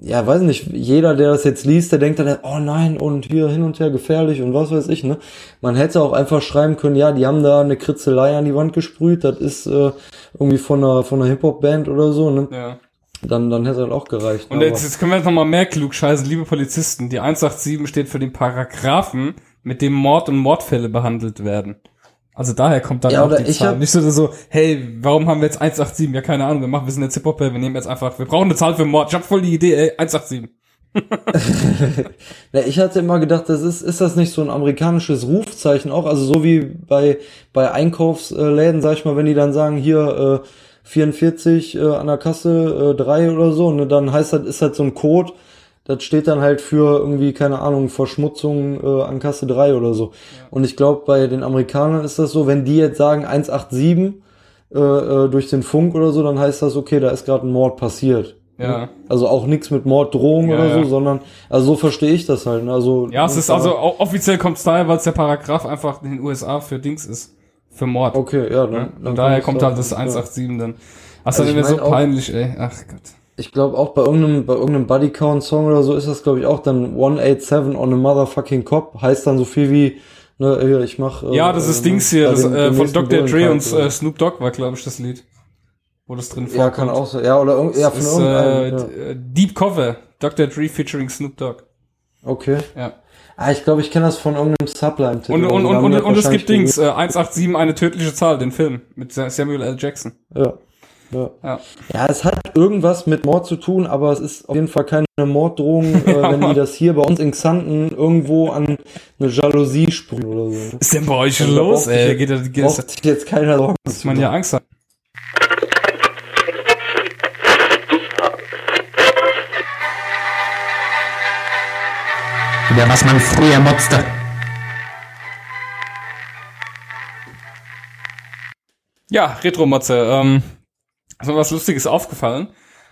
ja, weiß nicht, jeder, der das jetzt liest, der denkt dann, oh nein, und hier hin und her gefährlich und was weiß ich, ne? Man hätte auch einfach schreiben können, ja, die haben da eine Kritzelei an die Wand gesprüht, das ist äh, irgendwie von einer, von einer Hip-Hop-Band oder so, ne? Ja. Dann, dann hätte das auch gereicht. Und jetzt, jetzt können wir jetzt nochmal mehr klug scheißen, liebe Polizisten. Die 187 steht für den Paragraphen, mit dem Mord und Mordfälle behandelt werden. Also daher kommt dann Ja, auch die ich Zahl. Nicht so, so, hey, warum haben wir jetzt 187? Ja, keine Ahnung, wir machen, wir sind jetzt Hip-Hop, wir nehmen jetzt einfach, wir brauchen eine Zahl für Mord. Ich hab voll die Idee, ey, 187. Ja, *laughs* ich hatte immer gedacht, das ist, ist das nicht so ein amerikanisches Rufzeichen auch? Also so wie bei, bei Einkaufsläden, sag ich mal, wenn die dann sagen, hier äh, 44 äh, an der Kasse äh, 3 oder so, ne, dann heißt das, ist das so ein Code, das steht dann halt für irgendwie, keine Ahnung, Verschmutzung äh, an Kasse 3 oder so. Und ich glaube, bei den Amerikanern ist das so, wenn die jetzt sagen 187 äh, äh, durch den Funk oder so, dann heißt das, okay, da ist gerade ein Mord passiert. Ja. Also auch nichts mit Morddrohung Ja, oder so, ja. sondern, also so verstehe ich das halt. ne? Also, Ja, es ist also, offiziell kommt es daher, weil es der Paragraph einfach in den USA für Dings ist. Für Mord. Okay, ja, dann. Ja? dann Und daher kommt halt das auch- ja. 187 dann. Ach, Also dann ich immer so peinlich, ey. Ach Gott. Ich glaube auch bei irgendeinem, bei irgendeinem Buddy Count Song oder so ist das, glaube ich, auch dann 187 on a motherfucking cop. Heißt dann so viel wie, ne, ich mach. äh, Ja, das ist äh, Dings hier, das, dem- äh, von Dr. Dre und äh, Snoop Dogg war, glaube ich, das Lied. Wo das drin so. Ja, kann vorkommt. auch so. Ja, oder ja, von ist äh, irgendeinem. d- äh, Deep Cover. Dr. Dre featuring Snoop Dogg. ja. Okay. Ja. Ah, ich glaube, ich kenne das von irgendeinem Sublime-Titel. Und, und, und, und, und es gibt Dings, äh, 187, eine tödliche Zahl, den Film. Mit Samuel L. Jackson. Ja. Ja. Ja. ja, es hat irgendwas mit Mord zu tun, aber es ist auf jeden Fall keine Morddrohung, äh, *laughs* wenn die das hier bei uns in Xanten irgendwo an eine Jalousie sprühen oder so. Was ist denn bei euch Also da los, sich ey? jetzt- Geht, das- geht, das, sich jetzt keiner Sorgen dass zu man ja Angst hat. Über was man früher motzte. Ja, Retro-Motze. Ähm, ist mir was Lustiges aufgefallen.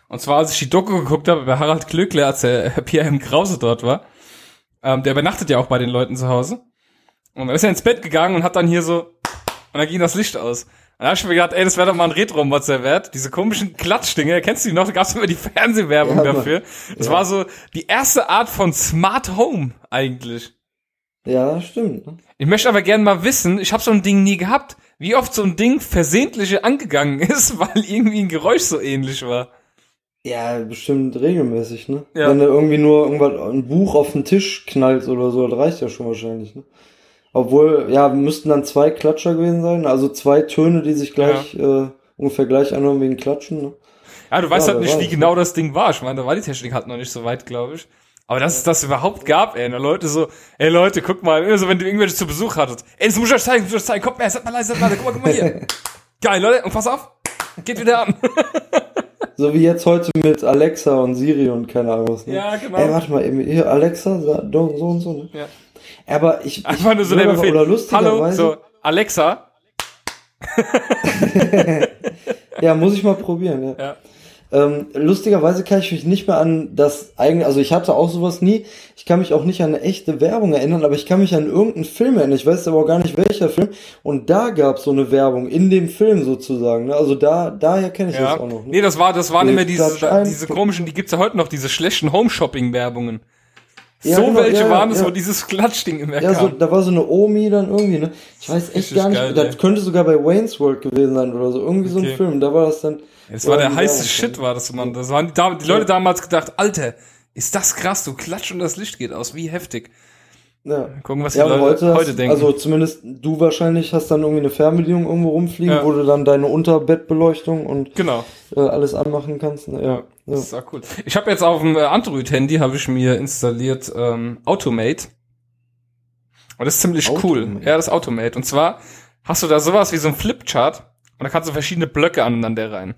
Und zwar, als ich die Doku geguckt habe bei Harald Klöckler, als *laughs* der Pierre M. Krause dort war. Ähm, der übernachtet ja auch bei den Leuten zu Hause. Und dann ist er ins Bett gegangen und hat dann hier so, und dann ging das Licht aus. Und dann hab ich mir gedacht, ey, das wäre doch mal ein Retro-Motzer wert. Diese komischen Klatschdinge, kennst du die noch? Da gab's immer die *laughs* Fernsehwerbung Ja, dafür. Das Ja. war so die erste Art von Smart Home eigentlich. Ja, stimmt. ne? Ich möchte aber gerne mal wissen, ich habe so ein Ding nie gehabt, wie oft so ein Ding versehentlich angegangen ist, *laughs* weil irgendwie ein Geräusch so ähnlich war. Ja, bestimmt regelmäßig, ne? Ja. Wenn du irgendwie nur irgendwas, ein Buch auf den Tisch knallst oder so, das reicht ja schon wahrscheinlich, ne? Obwohl, ja, müssten dann zwei Klatscher gewesen sein, also zwei Töne, die sich gleich, äh, ungefähr gleich anhören wegen Klatschen, ne? Ja, du weißt Ja, halt nicht, weiß, wie genau das Ding war. Ich meine, da war die Technik halt noch nicht so weit, glaube ich. Aber dass es das überhaupt gab, ey, und Leute so, ey Leute, guck mal, immer so, wenn du irgendwelche zu Besuch hattet, ey, das muss ich euch zeigen, das muss ich euch zeigen, kommt mal, seid mal leise, seid mal leise, guck mal, guck mal hier. *laughs* Geil, Leute, und pass auf, geht wieder an. *laughs* So wie jetzt heute mit Alexa und Siri und keine Ahnung was, ne? Ja, genau. Ey, warte mal, eben, hier, Alexa, so und so, ne? Ja. Aber ich, ich *laughs* Einfach nur so der Befehl, oder hallo, so, Alexa, ja, muss ich mal probieren, ja. ja. Ähm, lustigerweise kann ich mich nicht mehr an das eigene, also ich hatte auch sowas nie. Ich kann mich auch nicht an eine echte Werbung erinnern, aber ich kann mich an irgendeinen Film erinnern. Ich weiß aber auch gar nicht welcher Film. Und da gab es so eine Werbung in dem Film sozusagen. Ne? Also da, daher kenne ich Ja. das auch noch. Ne? Nee, das war, das waren immer diese, diese komischen, die gibt's ja heute noch, diese schlechten Home-Shopping-Werbungen. Ja, so genau, welche ja, waren es, ja. wo dieses Klatschding immer ja, so, kam. da war so eine Omi dann irgendwie, ne? Ich weiß echt Richtig gar nicht, geil, das ey. könnte sogar bei Wayne's World gewesen sein oder so. Irgendwie so ein Okay. Film. Da war das dann. Das war der die heiße Shit, war das, Mann. Das waren die, die Leute damals gedacht, Alter, ist das krass, du klatscht und das Licht geht aus, wie heftig. Ja. Gucken, was die Ja, und Leute heute, heute, hast, denken. also zumindest du wahrscheinlich hast dann irgendwie eine Fernbedienung irgendwo rumfliegen, Ja. wo du dann deine Unterbettbeleuchtung und genau. äh, alles anmachen kannst. Ne? Ja. Ja, das ist auch cool. Ich habe jetzt auf dem äh, Android-Handy habe ich mir installiert ähm, Automate. Und das ist ziemlich cool. Automate? Ja, das ist Automate. Und zwar hast du da sowas wie so ein Flipchart und da kannst du verschiedene Blöcke aneinander rein.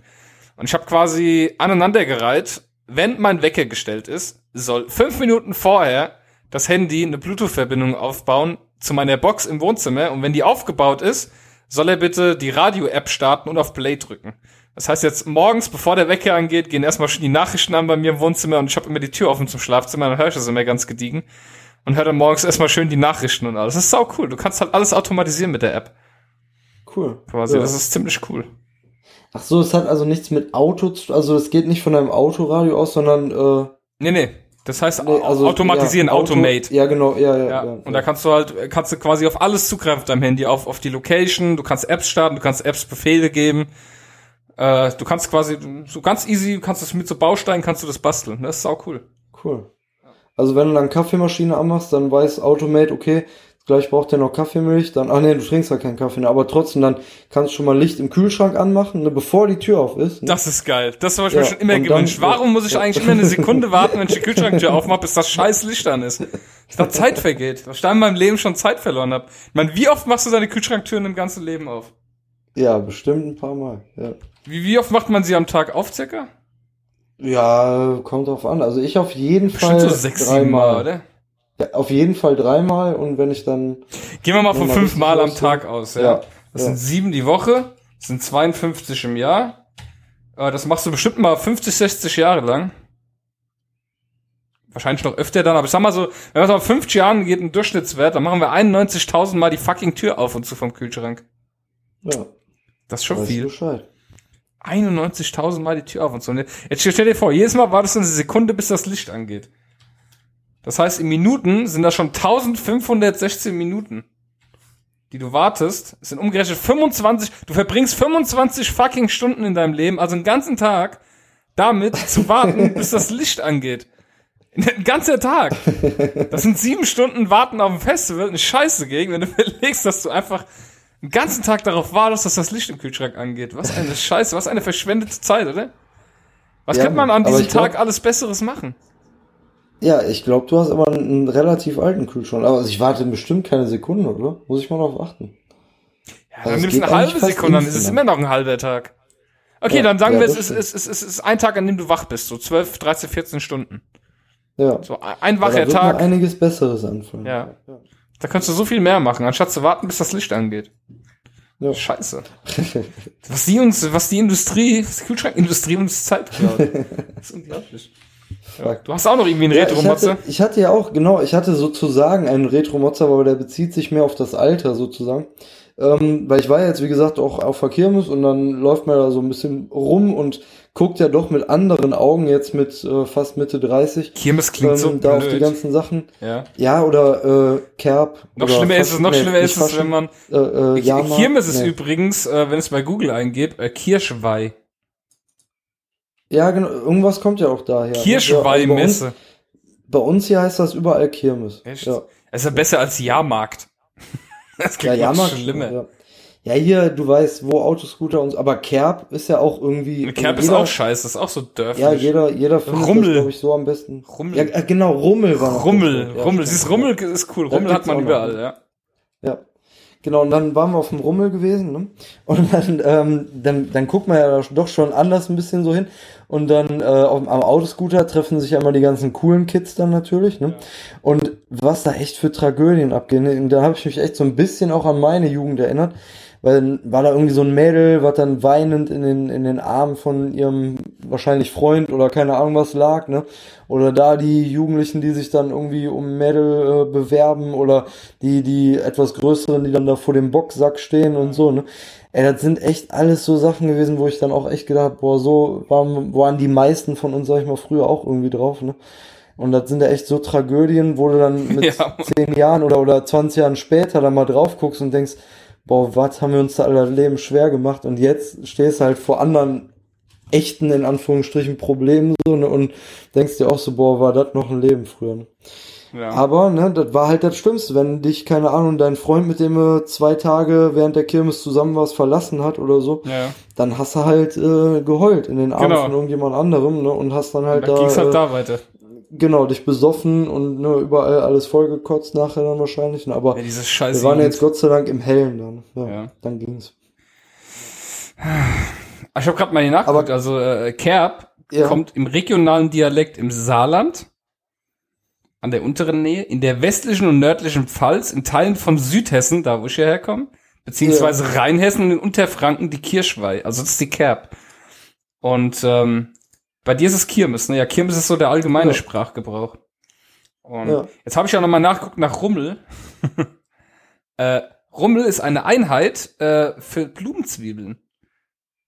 Und ich habe quasi aneinandergereiht, wenn mein Wecker gestellt ist, soll fünf Minuten vorher das Handy eine Bluetooth-Verbindung aufbauen zu meiner Box im Wohnzimmer und wenn die aufgebaut ist, soll er bitte die Radio-App starten und auf Play drücken. Das heißt jetzt morgens, bevor der Wecker angeht, gehen erstmal schon die Nachrichten an bei mir im Wohnzimmer und ich habe immer die Tür offen zum Schlafzimmer, dann höre ich das immer ganz gediegen und höre dann morgens erstmal schön die Nachrichten und alles. Das ist sau cool. Du kannst halt alles automatisieren mit der App. Cool. Quasi. Ja. Das ist ziemlich cool. Ach so, es hat also nichts mit Auto zu also es geht nicht von deinem Autoradio aus, sondern äh, Nee, nee. Das heißt nee, also automatisieren, ja, Auto- Automate. Ja, genau, ja, ja. Ja, ja, und da kannst du halt, kannst du quasi auf alles zugreifen auf deinem Handy, auf, auf die Location, du kannst Apps starten, du kannst Apps Befehle geben, äh, du kannst quasi, so ganz easy, kannst es mit so Bausteinen, kannst du das basteln, das ist sau cool. Cool. Also wenn du dann Kaffeemaschine anmachst, dann weiß Automate, okay, gleich braucht der noch Kaffeemilch, dann, ach nee, du trinkst ja keinen Kaffee, ne, aber trotzdem, dann kannst du schon mal Licht im Kühlschrank anmachen, ne, bevor die Tür auf ist. Ne? Das ist geil, das habe ich Ja, mir schon immer gewünscht. Warum muss ich ja. eigentlich immer eine *laughs* Sekunde warten, wenn ich die Kühlschranktür aufmache, bis das scheiß Licht an ist? Dass da Zeit vergeht, dass ich da in meinem Leben schon Zeit verloren habe. Ich meine, wie oft machst du deine Kühlschranktüren im ganzen Leben auf? Ja, bestimmt ein paar Mal, ja. Wie, wie oft macht man sie am Tag auf, circa? Ja, kommt drauf an. Also ich auf jeden Bestimmt Fall so sechs, sieben Mal, oder? Ja, auf jeden Fall dreimal und wenn ich dann Gehen wir mal von fünf Mal am. Tag aus, ja. Ja, Das ja. sind sieben die Woche, das sind 52 im Jahr. Das machst du bestimmt mal 50, 60 Jahre lang. Wahrscheinlich noch öfter dann, aber ich sag mal so, wenn man so auf 50 Jahren geht, ein Durchschnittswert, dann machen wir 91.000 Mal die fucking Tür auf und zu vom Kühlschrank. ja, Das ist schon weiß viel. Bescheid. 91.000 Mal die Tür auf und so. Jetzt stell dir vor, jedes Mal war das eine Sekunde, bis das Licht angeht. Das heißt, in Minuten sind das schon 1516 Minuten, die du wartest. Es sind umgerechnet 25, du verbringst 25 fucking Stunden in deinem Leben, also einen ganzen Tag, damit zu warten, *laughs* bis das Licht angeht. Ein ganzer Tag. Das sind sieben Stunden Warten auf dem Festival, eine Scheiße gegen, wenn du *laughs* überlegst, dass du einfach einen ganzen Tag darauf wartest, dass das Licht im Kühlschrank angeht. Was eine Scheiße, was eine verschwendete Zeit, oder? Was Ja, könnte man an diesem ich glaub- Tag alles Besseres machen? Ja, ich glaube, du hast aber einen, relativ alten Kühlschrank. Aber ich warte bestimmt keine Sekunde, oder? Muss ich mal darauf achten. Ja, Also dann nimmst du eine halbe Sekunde, dann ist es immer noch ein halber Tag. Okay, Ja, dann sagen ja, wir, es ist, es, ist, es ist ein Tag, an dem du wach bist, so 12, 13, 14 Stunden. Ja. So ein Ja, wacher da wird mir Tag, einiges Besseres anfangen. Ja. da kannst du so viel mehr machen, anstatt zu warten, bis das Licht angeht. Ja. Scheiße. *laughs* Was die uns, was die Industrie, was die Kühlschrankindustrie uns Zeit klaut. *laughs* Das ist unglaublich. Fuck. Du hast auch noch irgendwie einen Ja, ich, Retro-Motze. hatte, ich hatte ja auch, genau, ich hatte sozusagen einen Retro-Motzer, aber der bezieht sich mehr auf das Alter sozusagen. Ähm, weil ich war ja jetzt, wie gesagt, auch auf der Kirmes und dann läuft man da so ein bisschen rum und guckt ja doch mit anderen Augen jetzt mit äh, fast Mitte 30 Kirmes klingt so ähm, da auf die blöd. ganzen Sachen. ja. Ja, oder äh, Kerb. Noch oder schlimmer ist es, noch nee, schlimmer ist es, wenn man äh, äh, Kirmes ist nee. übrigens, äh, wenn es bei Google eingebt, äh, Kirschweih. Ja, genau, irgendwas kommt ja auch daher. Ja, also bei, uns, Kirschweihmesse. bei uns hier heißt das überall Kirmes. Echt? Ja. Das ist ja besser als Jahrmarkt. *laughs* Das Ja, klingt ja, mag schlimmer. Ja. ja, hier, du weißt, wo Autoscooter und so, aber Kerb ist ja auch irgendwie. Kerb ist jeder, auch scheiße, ist auch so dörflich. Ja, jeder, jeder findet Rummel. das, glaube ich, so am besten. Rummel. Ja, äh, genau, Rummel war Rummel. Ja, Rummel. Siehst, Rummel ist cool. Rummel hat man überall, ja. Ja. Genau, und dann waren wir auf dem Rummel gewesen, ne? Und dann, ähm, dann, dann guckt man ja doch schon anders ein bisschen so hin. Und dann äh, auf, am Autoscooter treffen sich einmal die ganzen coolen Kids dann natürlich, ne? Und was da echt für Tragödien abgehen. ne? Und da habe ich mich echt so ein bisschen auch an meine Jugend erinnert. Weil war da irgendwie so ein Mädel, was dann weinend in den, in den Armen von ihrem wahrscheinlich Freund oder keine Ahnung was lag, ne? Oder da die Jugendlichen, die sich dann irgendwie um Mädel äh, bewerben oder die, die etwas größeren, die dann da vor dem Boxsack stehen und so, ne? Ey, das sind echt alles so Sachen gewesen, wo ich dann auch echt gedacht, boah, so waren, waren die meisten von uns, sag ich mal, früher auch irgendwie drauf, ne? Und das sind ja echt so Tragödien, wo du dann mit *laughs* Ja. zehn Jahren oder, oder 20 Jahren später dann mal drauf guckst und denkst, boah, was haben wir uns da alle das Leben schwer gemacht und jetzt stehst du halt vor anderen echten, in Anführungsstrichen, Problemen so, ne, und denkst dir auch so, boah, war das noch ein Leben früher, ne? ja. Aber, ne, das war halt das Schlimmste, wenn dich, keine Ahnung, dein Freund, mit dem du zwei Tage während der Kirmes zusammen warst, verlassen hat oder so, ja. dann hast du halt äh, geheult in den Armen Genau. von irgendjemand anderem, ne, und hast dann halt Dann da, ging's halt äh, da weiter. Genau, dich besoffen und ne, überall alles vollgekotzt nachher dann wahrscheinlich, ne, aber Ja, dieses wir waren jetzt Gott sei Dank im Hellen dann, ja, Ja. dann ging's. Ah, Ich habe gerade mal hier nachgeguckt. Aber- also äh, Kerb Ja. kommt im regionalen Dialekt im Saarland, an der unteren Nähe, in der westlichen und nördlichen Pfalz, in Teilen von Südhessen, da wo ich hierher komme, beziehungsweise Rheinhessen und in Unterfranken die Kirschweih. Also das ist die Kerb. Und ähm, bei dir ist es Kirmes, ne? Ja, Kirmes ist so der allgemeine Ja. Sprachgebrauch. Und Ja. jetzt habe ich ja noch mal nachgeguckt nach Rummel. *laughs* äh, Rummel ist eine Einheit äh, für Blumenzwiebeln.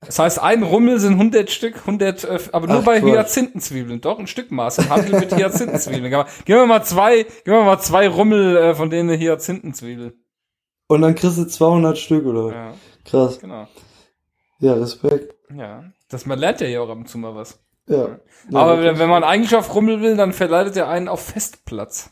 Das heißt, ein Rummel sind 100 Stück, 100, äh, aber nur Ach, bei Quatsch. Hyazinthenzwiebeln. Doch, ein Stückmaß im Handel mit Hyazinthenzwiebeln. Gib mir mal zwei, gib mir mal zwei Rummel äh, von denen Hyazinthenzwiebeln. Und dann kriegst du 200 Stück oder? Ja, Krass. genau. Ja, Respekt. Ja, das man lernt ja hier auch ab und zu mal was. Ja. aber wenn, wenn man eigentlich auf Rummel will, dann verleitet er einen auf Festplatz.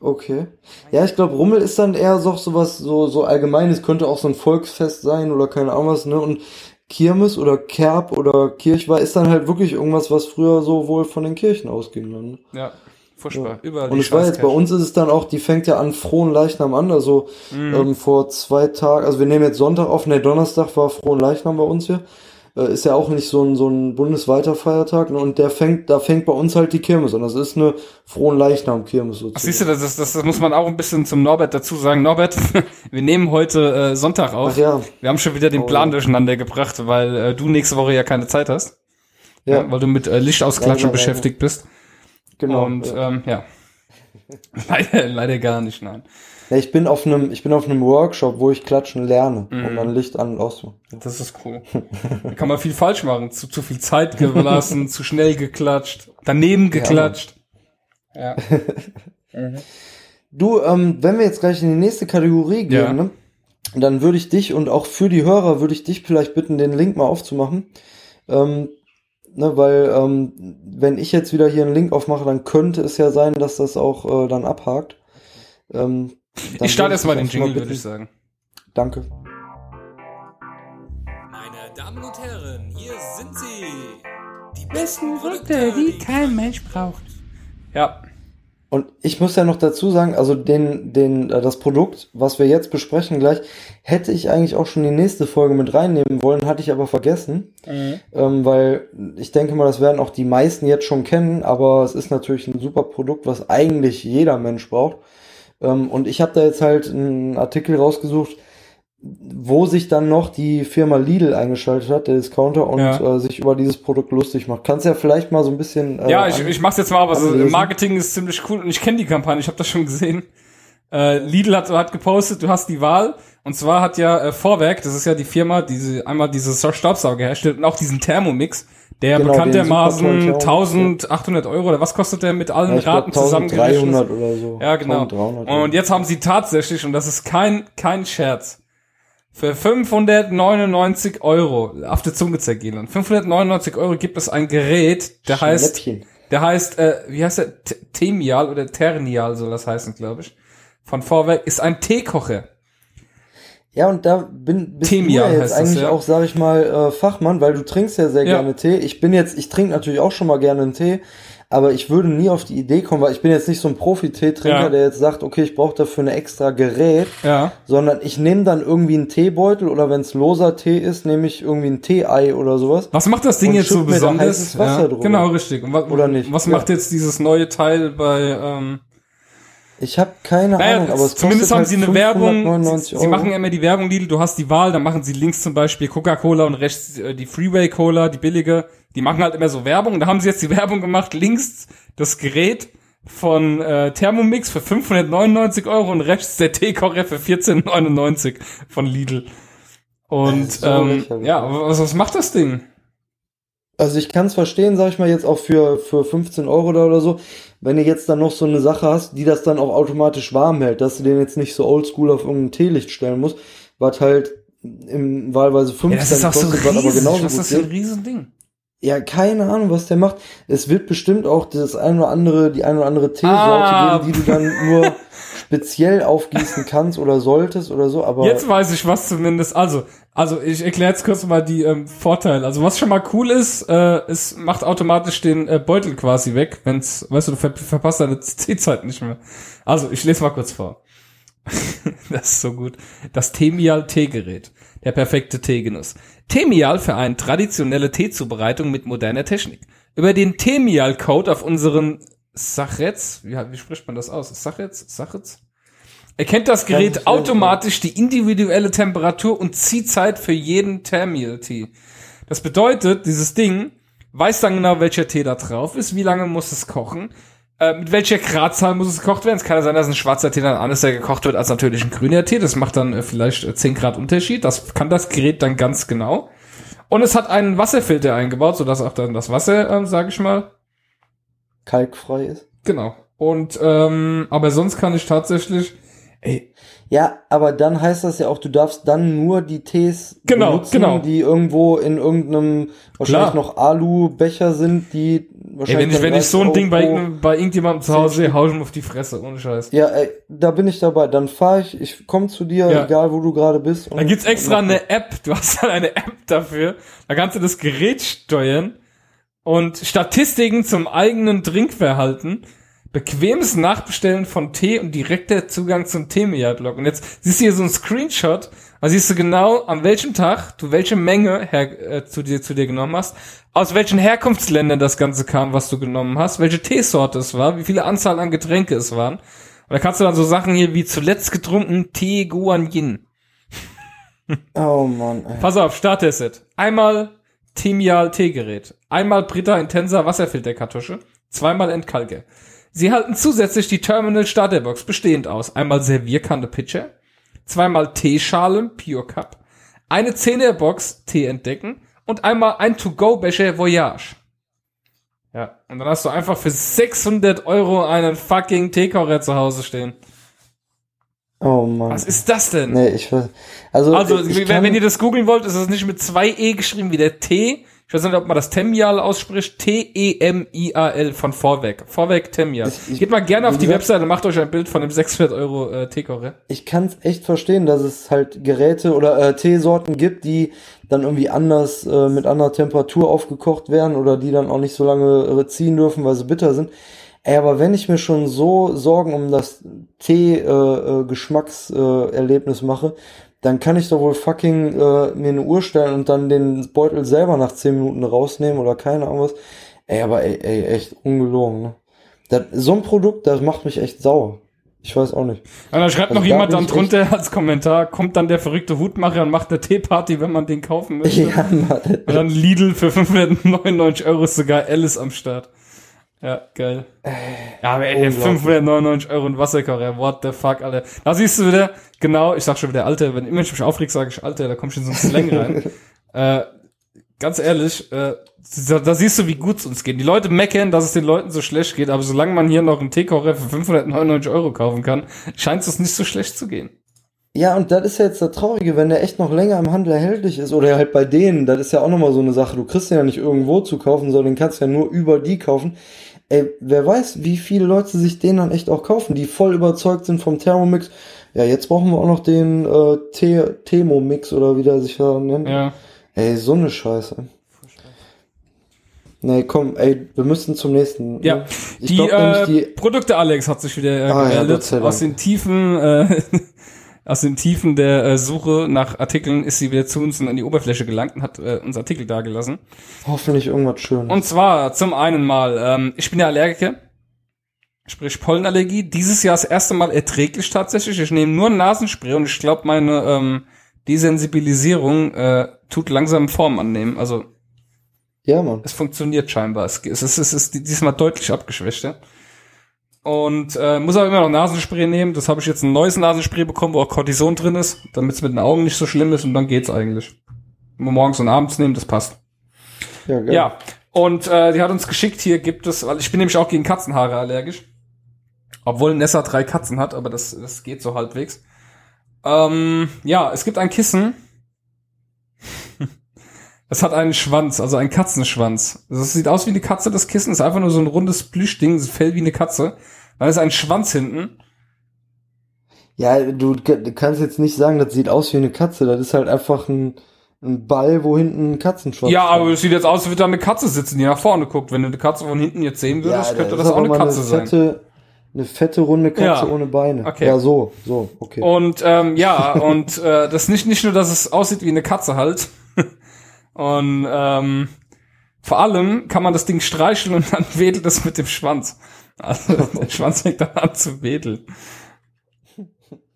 Okay. Ja, ich glaube, Rummel ist dann eher so sowas so so allgemeines, könnte auch so ein Volksfest sein oder keine Ahnung was, ne? Und Kirmes oder Kerb oder Kirchweih ist dann halt wirklich irgendwas, was früher so wohl von den Kirchen ausging. Dann, ne? Ja, furchtbar. Ja. Überall Und es war jetzt bei uns ist es dann auch, die fängt ja an frohen Leichnam an, also Mhm. ähm, vor zwei Tagen, also wir nehmen jetzt Sonntag auf, ne, Donnerstag war frohen Leichnam bei uns hier. Äh, ist ja auch nicht so ein, so ein bundesweiter Feiertag, ne? Und der fängt, da fängt bei uns halt die Kirmes an. Das ist eine frohen Leichnam-Kirmes sozusagen. Ach, siehst du, das, das, das muss man auch ein bisschen zum Norbert dazu sagen. Norbert, *laughs* wir nehmen heute äh, Sonntag auf. Ach ja, Wir haben schon wieder den Oh, Plan ja. durcheinander gebracht, weil äh, du nächste Woche ja keine Zeit hast. ja, weil du mit äh, Lichtausklatschen beschäftigt bist. genau. Und ja. ähm, ja. *laughs* leider, leider gar nicht, nein. Ja, ich bin auf einem, ich bin auf einem Workshop, wo ich klatschen lerne Mhm. und dann Licht an und aus. Das ist cool. Da kann man viel falsch machen. Zu, zu viel Zeit gelassen, *laughs* zu schnell geklatscht, daneben geklatscht. Ja. *laughs* Du, ähm, wenn wir jetzt gleich in die nächste Kategorie gehen, Ja. ne, dann würde ich dich und auch für die Hörer würde ich dich vielleicht bitten, den Link mal aufzumachen. Ähm, ne, weil ähm, wenn ich jetzt wieder hier einen Link aufmache, dann könnte es ja sein, dass das auch äh, dann abhakt. Ähm, dann Ich starte erstmal den Jingle, würde ich sagen. Danke. Meine Damen und Herren, hier sind sie. Die besten Produkte, die kein Mensch braucht. Ja. Und ich muss ja noch dazu sagen, also den, den, äh, das Produkt, was wir jetzt besprechen gleich, hätte ich eigentlich auch schon die nächste Folge mit reinnehmen wollen, hatte ich aber vergessen, ähm, weil ich denke mal, das werden auch die meisten jetzt schon kennen, aber es ist natürlich ein super Produkt, was eigentlich jeder Mensch braucht. Ähm, und ich habe da jetzt halt einen Artikel rausgesucht, wo sich dann noch die Firma Lidl eingeschaltet hat, der Discounter, und Ja. äh, sich über dieses Produkt lustig macht. Kannst ja vielleicht mal so ein bisschen. Äh, Ja, ich, ich mach's jetzt mal, aber so. Marketing ist ziemlich cool und ich kenne die Kampagne, ich habe das schon gesehen. Äh, Lidl hat, hat gepostet, du hast die Wahl. Und zwar hat ja äh, Vorwerk, das ist ja die Firma, die einmal diese Staubsauger herstellt und auch diesen Thermomix, der Genau, bekanntermaßen super tollen Thermomix, 1800 Euro oder was kostet der mit allen Ja, ich glaub, Raten zusammengerechnet? 1300 oder so. Ja, genau. 1300 Und jetzt haben sie tatsächlich, und das ist kein, kein Scherz, für 599 Euro, auf der Zunge zergehen, lassen, 599 Euro gibt es ein Gerät, der heißt, der heißt, äh, wie heißt der? T- Temial oder Ternial soll das heißen, glaube ich. Von Vorwerk ist ein Teekocher. Ja, und da bin bist Thymian du ja jetzt das, eigentlich ja. auch, sag ich mal, äh, Fachmann, weil du trinkst ja sehr Ja. gerne Tee. Ich bin jetzt, ich trinke natürlich auch schon mal gerne einen Tee, aber ich würde nie auf die Idee kommen, weil ich bin jetzt nicht so ein Profi-Teetrinker, Ja. der jetzt sagt, okay, ich brauche dafür ein extra Gerät, Ja. sondern ich nehme dann irgendwie einen Teebeutel oder wenn es loser Tee ist, nehme ich irgendwie ein Tee-Ei oder sowas. Was macht das Ding jetzt so besonders? Wasser drüber. Genau, richtig. Und was, Oder nicht? Was Ja. macht jetzt dieses neue Teil bei, ähm, Ich habe keine Naja, Ahnung, aber es zumindest haben halt sie eine Werbung. 599 Sie, sie machen ja immer die Werbung, Lidl. Du hast die Wahl, dann machen sie links zum Beispiel Coca-Cola und rechts äh, die Freeway Cola, die billige. Die machen halt immer so Werbung. Da haben sie jetzt die Werbung gemacht, links das Gerät von äh, Thermomix für 599 Euro und rechts der Teekocher für 14,99 von Lidl. Und so ähm, ja, was, was macht das Ding? Also ich kann es verstehen, sag ich mal, jetzt auch für, für 15 Euro da oder so, wenn du jetzt dann noch so eine Sache hast, die das dann auch automatisch warm hält, dass du den jetzt nicht so oldschool auf irgendein Teelicht stellen musst, was halt im wahlweise 15 Ja, das ist auch so kostet, was aber riesig. genauso Was ist das für ein. Riesending? Ja, keine Ahnung, was der macht. Es wird bestimmt auch das ein oder andere, die ein oder andere Teesorte Ah. geben, die du dann nur speziell aufgießen kannst oder solltest oder so, aber Jetzt weiß ich was zumindest. Also, also ich erkläre jetzt kurz mal die ähm, Vorteile. Also was schon mal cool ist, äh, es macht automatisch den äh, Beutel quasi weg, wenn's, weißt du, du ver verpasst deine *laughs* Teezeit nicht mehr. Also ich lese mal kurz vor. *laughs* das ist so gut. Das Temial Teegerät. Der perfekte Teegenuss. Temial vereint traditionelle Teezubereitung mit moderner Technik. Über den Temial Code auf unseren Sachetz, wie, wie spricht man das aus? Sachetz? Sachetz? Erkennt das Gerät ich automatisch die individuelle Temperatur und Ziehzeit für jeden Thermial-Tee. Das bedeutet, dieses Ding weiß dann genau, welcher Tee da drauf ist, wie lange muss es kochen, äh, mit welcher Gradzahl muss es gekocht werden. Es kann ja sein, dass ein schwarzer Tee dann anders gekocht wird als natürlich ein grüner Tee. Das macht dann äh, vielleicht äh, 10 Grad Unterschied. Das kann das Gerät dann ganz genau. Und es hat einen Wasserfilter eingebaut, sodass auch dann das Wasser, ähm, sage ich mal, kalkfrei ist. genau. Und ähm, aber sonst kann ich tatsächlich, ey, Ja, aber dann heißt das ja auch, du darfst dann nur die Tees Genau, benutzen, genau. die irgendwo in irgendeinem wahrscheinlich Klar. noch Alu-Becher sind, die ey wahrscheinlich wenn ich dann wenn ich so ein 30 Ding bei, bei irgendjemandem zu Hause sehe, hau ich ihm auf die Fresse, ohne Scheiß. Ja, ey, da bin ich dabei. Dann fahre ich, ich komme zu dir, Ja. egal wo du gerade bist. Da gibt's extra eine App, du hast dann eine App dafür, da kannst du das Gerät steuern und Statistiken zum eigenen Trinkverhalten, bequemes Nachbestellen von Tee und direkter Zugang zum Tee-Media-Blog. Und jetzt siehst du hier so ein Screenshot, da siehst du genau, an welchem Tag du welche Menge her, äh, zu, dir, zu dir genommen hast, aus welchen Herkunftsländern das Ganze kam, was du genommen hast, welche Teesorte es war, wie viele Anzahl an Getränke es waren. Und da kannst du dann so Sachen hier wie zuletzt getrunken Tee Guan Yin. Oh Mann, ey. Pass auf, Starter-Set. Einmal Timial Teegerät. Einmal Brita Intensa Wasserfilterkartusche. Zweimal Entkalker. Sie halten zusätzlich die Terminal Starterbox bestehend aus. Einmal Servierkanne Pitcher. Zweimal Teeschalen Pure Cup. Eine Zehnerbox Tee entdecken. Und einmal ein To-Go-Becher Voyage. Ja, und dann hast du einfach für 600 Euro einen fucking Teekocher zu Hause stehen. Oh Mann. Was ist das denn? Nee, ich weiß. Also, Also, ich wenn, kann, wenn ihr das googeln wollt, ist es nicht mit zwei E geschrieben wie der T. Ich weiß nicht, ob man das Temial ausspricht. T-E-M-I-A-L von Vorweg. Vorweg Temial. Geht mal gerne auf die gesagt- Webseite, macht euch ein Bild von dem 600 Euro äh, Teekocher. ich kann es echt verstehen, dass es halt Geräte oder äh, Teesorten gibt, die dann irgendwie anders äh, mit anderer Temperatur aufgekocht werden oder die dann auch nicht so lange äh, ziehen dürfen, weil sie bitter sind. Ey, aber wenn ich mir schon so Sorgen um das Tee-Geschmackserlebnis äh, Erlebnis mache, dann kann ich doch wohl fucking äh, mir eine Uhr stellen und dann den Beutel selber nach 10 Minuten rausnehmen oder keine Ahnung was. Ey, aber ey, ey echt ungelogen, ne? Das, so ein Produkt, das macht mich echt sauer. Ich weiß auch nicht. Und dann schreibt Also noch da jemand dann drunter als Kommentar, kommt dann der verrückte Hutmacher und macht eine Teeparty, wenn man den kaufen *laughs* möchte. Ja, Mann. Und dann Lidl für 599 Euro ist sogar Alice am Start. Ja, geil. Ja, aber ey, Unglaublich. 599 Euro ein Wasserkocher, what the fuck, Alter. Da siehst du wieder, genau, ich sag schon wieder Alter, wenn immer ich mich aufreg, sage ich Alter, da komm ich in so einen Slang rein. *laughs* äh, ganz ehrlich, äh, da, da siehst du, wie gut es uns geht. Die Leute meckern, dass es den Leuten so schlecht geht, aber solange man hier noch einen Teekocher für 599 Euro kaufen kann, scheint es nicht so schlecht zu gehen. Ja, und das ist ja jetzt das Traurige, wenn der echt noch länger im Handel erhältlich ist oder halt bei denen, das ist ja auch nochmal so eine Sache. Du kriegst den ja nicht irgendwo zu kaufen, sondern den kannst du ja nur über die kaufen. Ey, wer weiß, wie viele Leute sich den dann echt auch kaufen, die voll überzeugt sind vom Thermomix. Ja, jetzt brauchen wir auch noch den äh, The- Thermomix oder wie der sich da nennt. Ja. Ey, so eine Scheiße. Nee, komm, ey, wir müssen zum nächsten. Ja, ne? Ich die, glaub äh, die Produkte Alex hat sich wieder äh, Ah, ja, gemeldet. Dank. aus den Tiefen, äh, *laughs* aus den Tiefen der äh, Suche nach Artikeln ist sie wieder zu uns und an die Oberfläche gelangt und hat äh, uns Artikel dagelassen. hoffentlich irgendwas Schönes. Und zwar zum einen mal, ähm, ich bin ja Allergiker, sprich Pollenallergie. Dieses Jahr das erste Mal erträglich tatsächlich. Ich nehme nur Nasenspray und ich glaube, meine ähm, Desensibilisierung äh, tut langsam Form annehmen. Also ja, Mann. es funktioniert scheinbar. Es, es, ist, es ist diesmal deutlich abgeschwächt. Ja? Und äh, muss aber immer noch Nasenspray nehmen. Das habe ich jetzt ein neues Nasenspray bekommen, wo auch Cortison drin ist, damit es mit den Augen nicht so schlimm ist und dann geht's eigentlich. Nur morgens und abends nehmen, das passt. Ja, geil. Ja, und äh, die hat uns geschickt, hier gibt es, weil ich bin nämlich auch gegen Katzenhaare allergisch. Obwohl Nessa drei Katzen hat, aber das, das geht so halbwegs. Ähm, ja, es gibt ein Kissen. Es hat einen Schwanz, also einen Katzenschwanz. Das sieht aus wie eine Katze, das Kissen ist einfach nur so ein rundes Plüschding, es fällt wie eine Katze. Dann ist ein Schwanz hinten. Ja, du, du kannst jetzt nicht sagen, das sieht aus wie eine Katze. Das ist halt einfach ein, ein Ball, wo hinten ein Katzenschwanz Ja, aber es sieht jetzt aus, als würde da eine Katze sitzen, die nach vorne guckt. Wenn du eine Katze von hinten jetzt sehen würdest, Ja, könnte ist das auch eine Katze sein. fette, Eine fette, runde Katze Ja. ohne Beine. Okay. Ja, so, so, okay. Und ähm, ja, und äh, das nicht nicht nur, dass es aussieht wie eine Katze halt. Und ähm, vor allem kann man das Ding streicheln und dann *laughs* wedelt es mit dem Schwanz. Also *laughs* der Schwanz fängt dann an zu wedeln.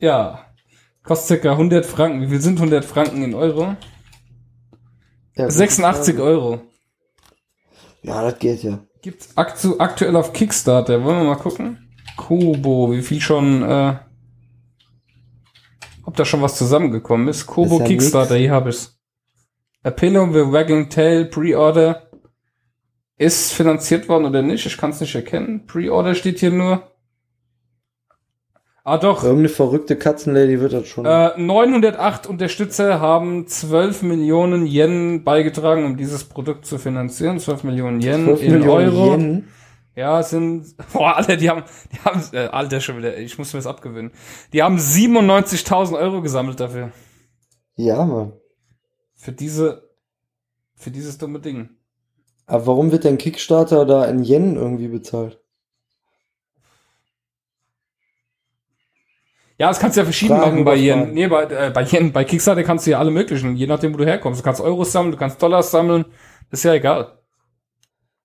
Ja. Kostet circa 100 Franken. Wie viel sind 100 Franken in Euro? Ja, 86 Euro. Ja, das geht ja. Gibt's aktu aktuell auf Kickstarter. Wollen wir mal gucken? Kobo, wie viel schon, äh, ob da schon was zusammengekommen ist. Kobo Ist ja Kickstarter, hier hab ich's. A Pillow with Wagging Tail Pre-Order ist finanziert worden oder nicht? Ich kann es nicht erkennen. Pre-Order steht hier nur. Ah doch, Irgendeine verrückte Katzenlady wird das schon. äh, 908 Unterstützer haben 12 Millionen Yen beigetragen, um dieses Produkt zu finanzieren. 12 Millionen Yen 12 in Millionen Euro. Yen. Ja, es sind, *laughs* boah, Alter, die haben, die haben, äh, Alter, schon wieder, ich muss mir das abgewöhnen. Die haben 97.000 Euro gesammelt dafür. Ja, Mann. Für diese, für dieses dumme Ding. Aber warum wird denn Kickstarter da in Yen irgendwie bezahlt? Ja, das kannst du ja verschieden Fragen machen bei Yen. Nee, bei, äh, bei Yen, bei Kickstarter kannst du ja alle möglichen, je nachdem, wo du herkommst. Du kannst Euros sammeln, du kannst Dollars sammeln. ist ja egal.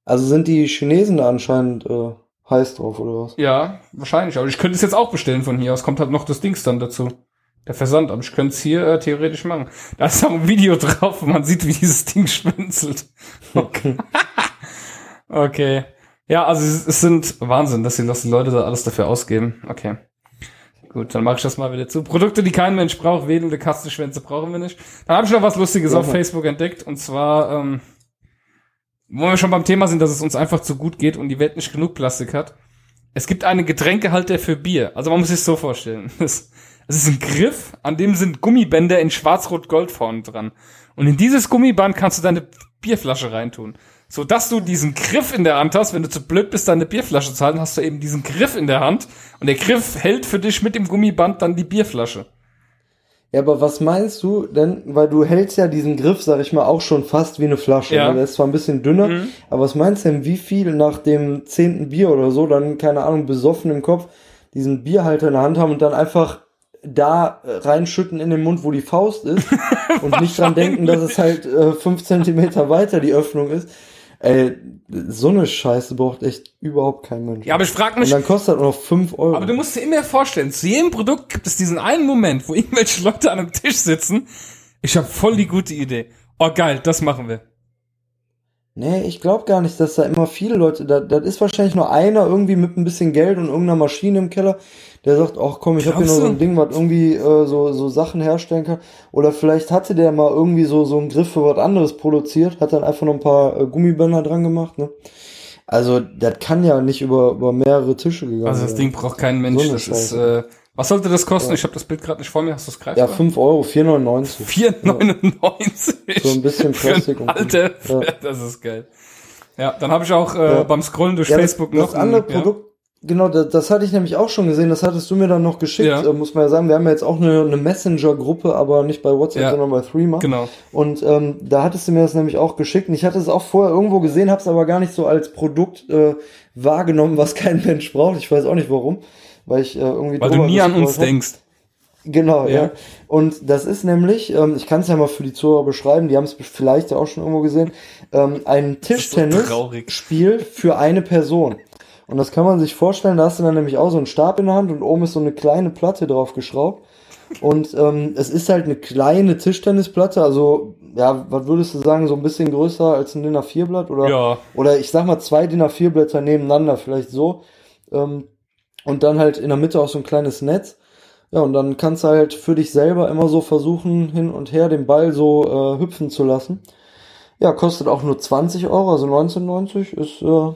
Also sind die Chinesen da anscheinend äh, heiß drauf, oder was? Ja, wahrscheinlich. Aber ich könnte es jetzt auch bestellen von hier aus. Kommt halt noch das Dings dann dazu. Der Versand. Aber ich könnte es hier äh, theoretisch machen. Da ist auch ein Video drauf, wo man sieht, wie dieses Ding schwinzelt. Okay. *laughs* okay. Ja, also es, sind Wahnsinn, dass die, dass die Leute da alles dafür ausgeben. Okay. Gut, dann mache ich das mal wieder zu. Produkte, die kein Mensch braucht, wedelnde Katzenschwänze brauchen wir nicht. Dann habe ich noch was Lustiges Ja. auf Facebook entdeckt. Und zwar, ähm, wo wir schon beim Thema sind, dass es uns einfach zu gut geht und die Welt nicht genug Plastik hat. Es gibt einen Getränkehalter für Bier. Also man muss sich so vorstellen. *laughs* Es, es ist ein Griff, an dem sind Gummibänder in schwarz-rot-gold vorne dran. Und in dieses Gummiband kannst du deine Bierflasche reintun. So dass du diesen Griff in der Hand hast, wenn du zu blöd bist, deine Bierflasche zu halten, hast du eben diesen Griff in der Hand. Und der Griff hält für dich mit dem Gummiband dann die Bierflasche. Ja, aber was meinst du denn? Weil du hältst ja diesen Griff, sag ich mal, auch schon fast wie eine Flasche. Ja. Ne? Der ist zwar ein bisschen dünner, Mhm. aber was meinst du denn, wie viel nach dem zehnten Bier oder so, dann, keine Ahnung, besoffen im Kopf, diesen Bierhalter in der Hand haben und dann einfach da äh, reinschütten in den Mund, wo die Faust ist *laughs* und nicht dran denken, dass es halt äh, fünf Zentimeter weiter die Öffnung ist. Ey, so eine Scheiße braucht echt überhaupt kein Mensch. Ja, aber ich frag Und mich, dann kostet das nur noch 5 Euro. aber du musst dir immer vorstellen, zu jedem Produkt gibt es diesen einen Moment, wo *laughs* irgendwelche Leute an einem Tisch sitzen. Ich habe voll die gute Idee. Oh geil, das machen wir. Nee, ich glaube gar nicht, dass da immer viele Leute, da, das ist wahrscheinlich nur einer irgendwie mit ein bisschen Geld und irgendeiner Maschine im Keller, der sagt, ach komm, ich habe hier noch so ein Ding, was irgendwie äh, so, so Sachen herstellen kann. Oder vielleicht hatte der mal irgendwie so, so einen Griff für was anderes produziert, hat dann einfach noch ein paar äh, Gummibänder dran gemacht, ne? Also, das kann ja nicht über, über mehrere Tische gegangen Also das sein. Ding braucht kein Mensch. So das ist, äh, was sollte das kosten? Ich habe das Bild gerade nicht vor mir. Hast du es greifbar? Ja, 5 Euro, 4,99. 4,99. So ein bisschen Plastik und- Alter, Ja. das ist geil. Ja, dann habe ich auch äh, Ja. beim Scrollen durch Ja, Facebook das, noch das andere ein- ja. Produkt, genau, das, das hatte ich nämlich auch schon gesehen, das hattest du mir dann noch geschickt, Ja. äh, muss man ja sagen. Wir haben ja jetzt auch eine, eine Messenger-Gruppe, aber nicht bei WhatsApp, Ja. sondern bei Threema. Genau. Und ähm, da hattest du mir das nämlich auch geschickt. Und ich hatte es auch vorher irgendwo gesehen, habe es aber gar nicht so als Produkt äh, wahrgenommen, was kein Mensch braucht. Ich weiß auch nicht warum, weil ich äh, irgendwie Weil du nie an uns hab. denkst. Genau, ja. Ja. Und das ist nämlich, ähm, ich kann es ja mal für die Zuhörer beschreiben, die haben es vielleicht ja auch schon irgendwo gesehen, ähm, ein ist so. Tischtennis-Spiel für eine Person. Und das kann man sich vorstellen, da hast du dann nämlich auch so einen Stab in der Hand und oben ist so eine kleine Platte drauf geschraubt. Und ähm, es ist halt eine kleine Tischtennisplatte, also ja, was würdest du sagen, so ein bisschen größer als ein DIN A4-Blatt oder Ja. oder ich sag mal zwei DIN A4-Blätter nebeneinander, vielleicht so. Ähm, und dann halt in der Mitte auch so ein kleines Netz. Ja, und dann kannst du halt für dich selber immer so versuchen, hin und her den Ball so äh, hüpfen zu lassen. Ja, kostet auch nur 20 Euro, also 19,90 ist, äh,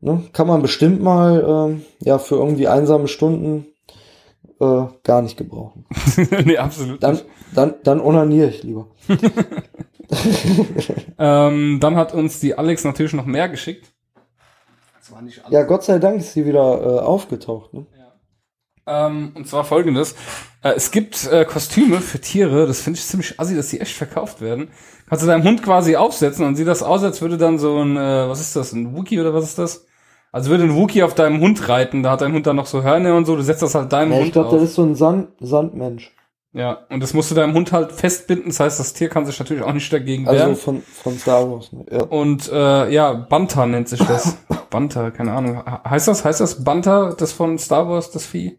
ne, kann man bestimmt mal, ähm, ja, für irgendwie einsame Stunden äh, gar nicht gebrauchen. *laughs* nee, absolut. Dann, nicht. dann, dann onaniere ich lieber. *laughs* Ähm, dann hat uns die Alex natürlich noch mehr geschickt. Das war nicht alles. Ja, Gott sei Dank ist sie wieder äh, aufgetaucht. Ne? Ähm, und zwar folgendes. Äh, es gibt äh, Kostüme für Tiere, das finde ich ziemlich assi, dass die echt verkauft werden. Kannst du deinem Hund quasi aufsetzen und sieht das aus, als würde dann so ein, äh, was ist das, ein Wookie oder was ist das? Also würde ein Wookie auf deinem Hund reiten, da hat dein Hund dann noch so Hörner und so, du setzt das halt deinem Ja, Hund ich glaube, auf. das ist so ein Sand Sandmensch. Ja, und das musst du deinem Hund halt festbinden, das heißt, das Tier kann sich natürlich auch nicht dagegen Also wehren. von, von Star Wars. Ne? Ja. Und äh, ja, Banta nennt sich das. *laughs* Banta, keine Ahnung. He- Heißt das, heißt das Banta, das von Star Wars, das Vieh?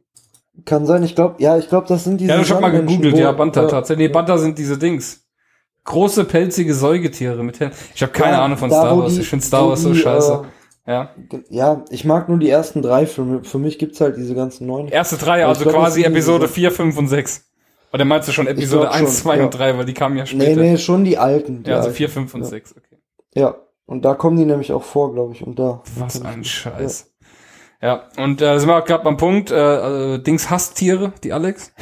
Kann sein, ich glaube, ja, ich glaube, das sind diese. Ja, ich hab mal gegoogelt, ja, Banta ja, tatsächlich. Nee, Banta sind diese Dings. Große, pelzige Säugetiere mit Hellen. Ich habe keine ja, Ahnung von Star Wars. die- ich finde Star Wars so die, scheiße. ja. Äh, ja, ich mag nur die ersten drei Filme. Für mich gibt's halt diese ganzen neuen. Erste drei, also glaub, quasi Episode diese- 4, 5 und 6. Oder meinst du schon Episode glaub 1, schon, 2 ja. und 3, weil die kamen ja Nee, später. nee, schon die alten. die ja, also alten. 4, 5 und ja. 6, okay. Ja, und da kommen die nämlich auch vor, glaube ich. Und da. Was ein Scheiß. Ja, und äh, sind wir auch gerade beim Punkt, äh, äh, Dings hasst Tiere, die Alex.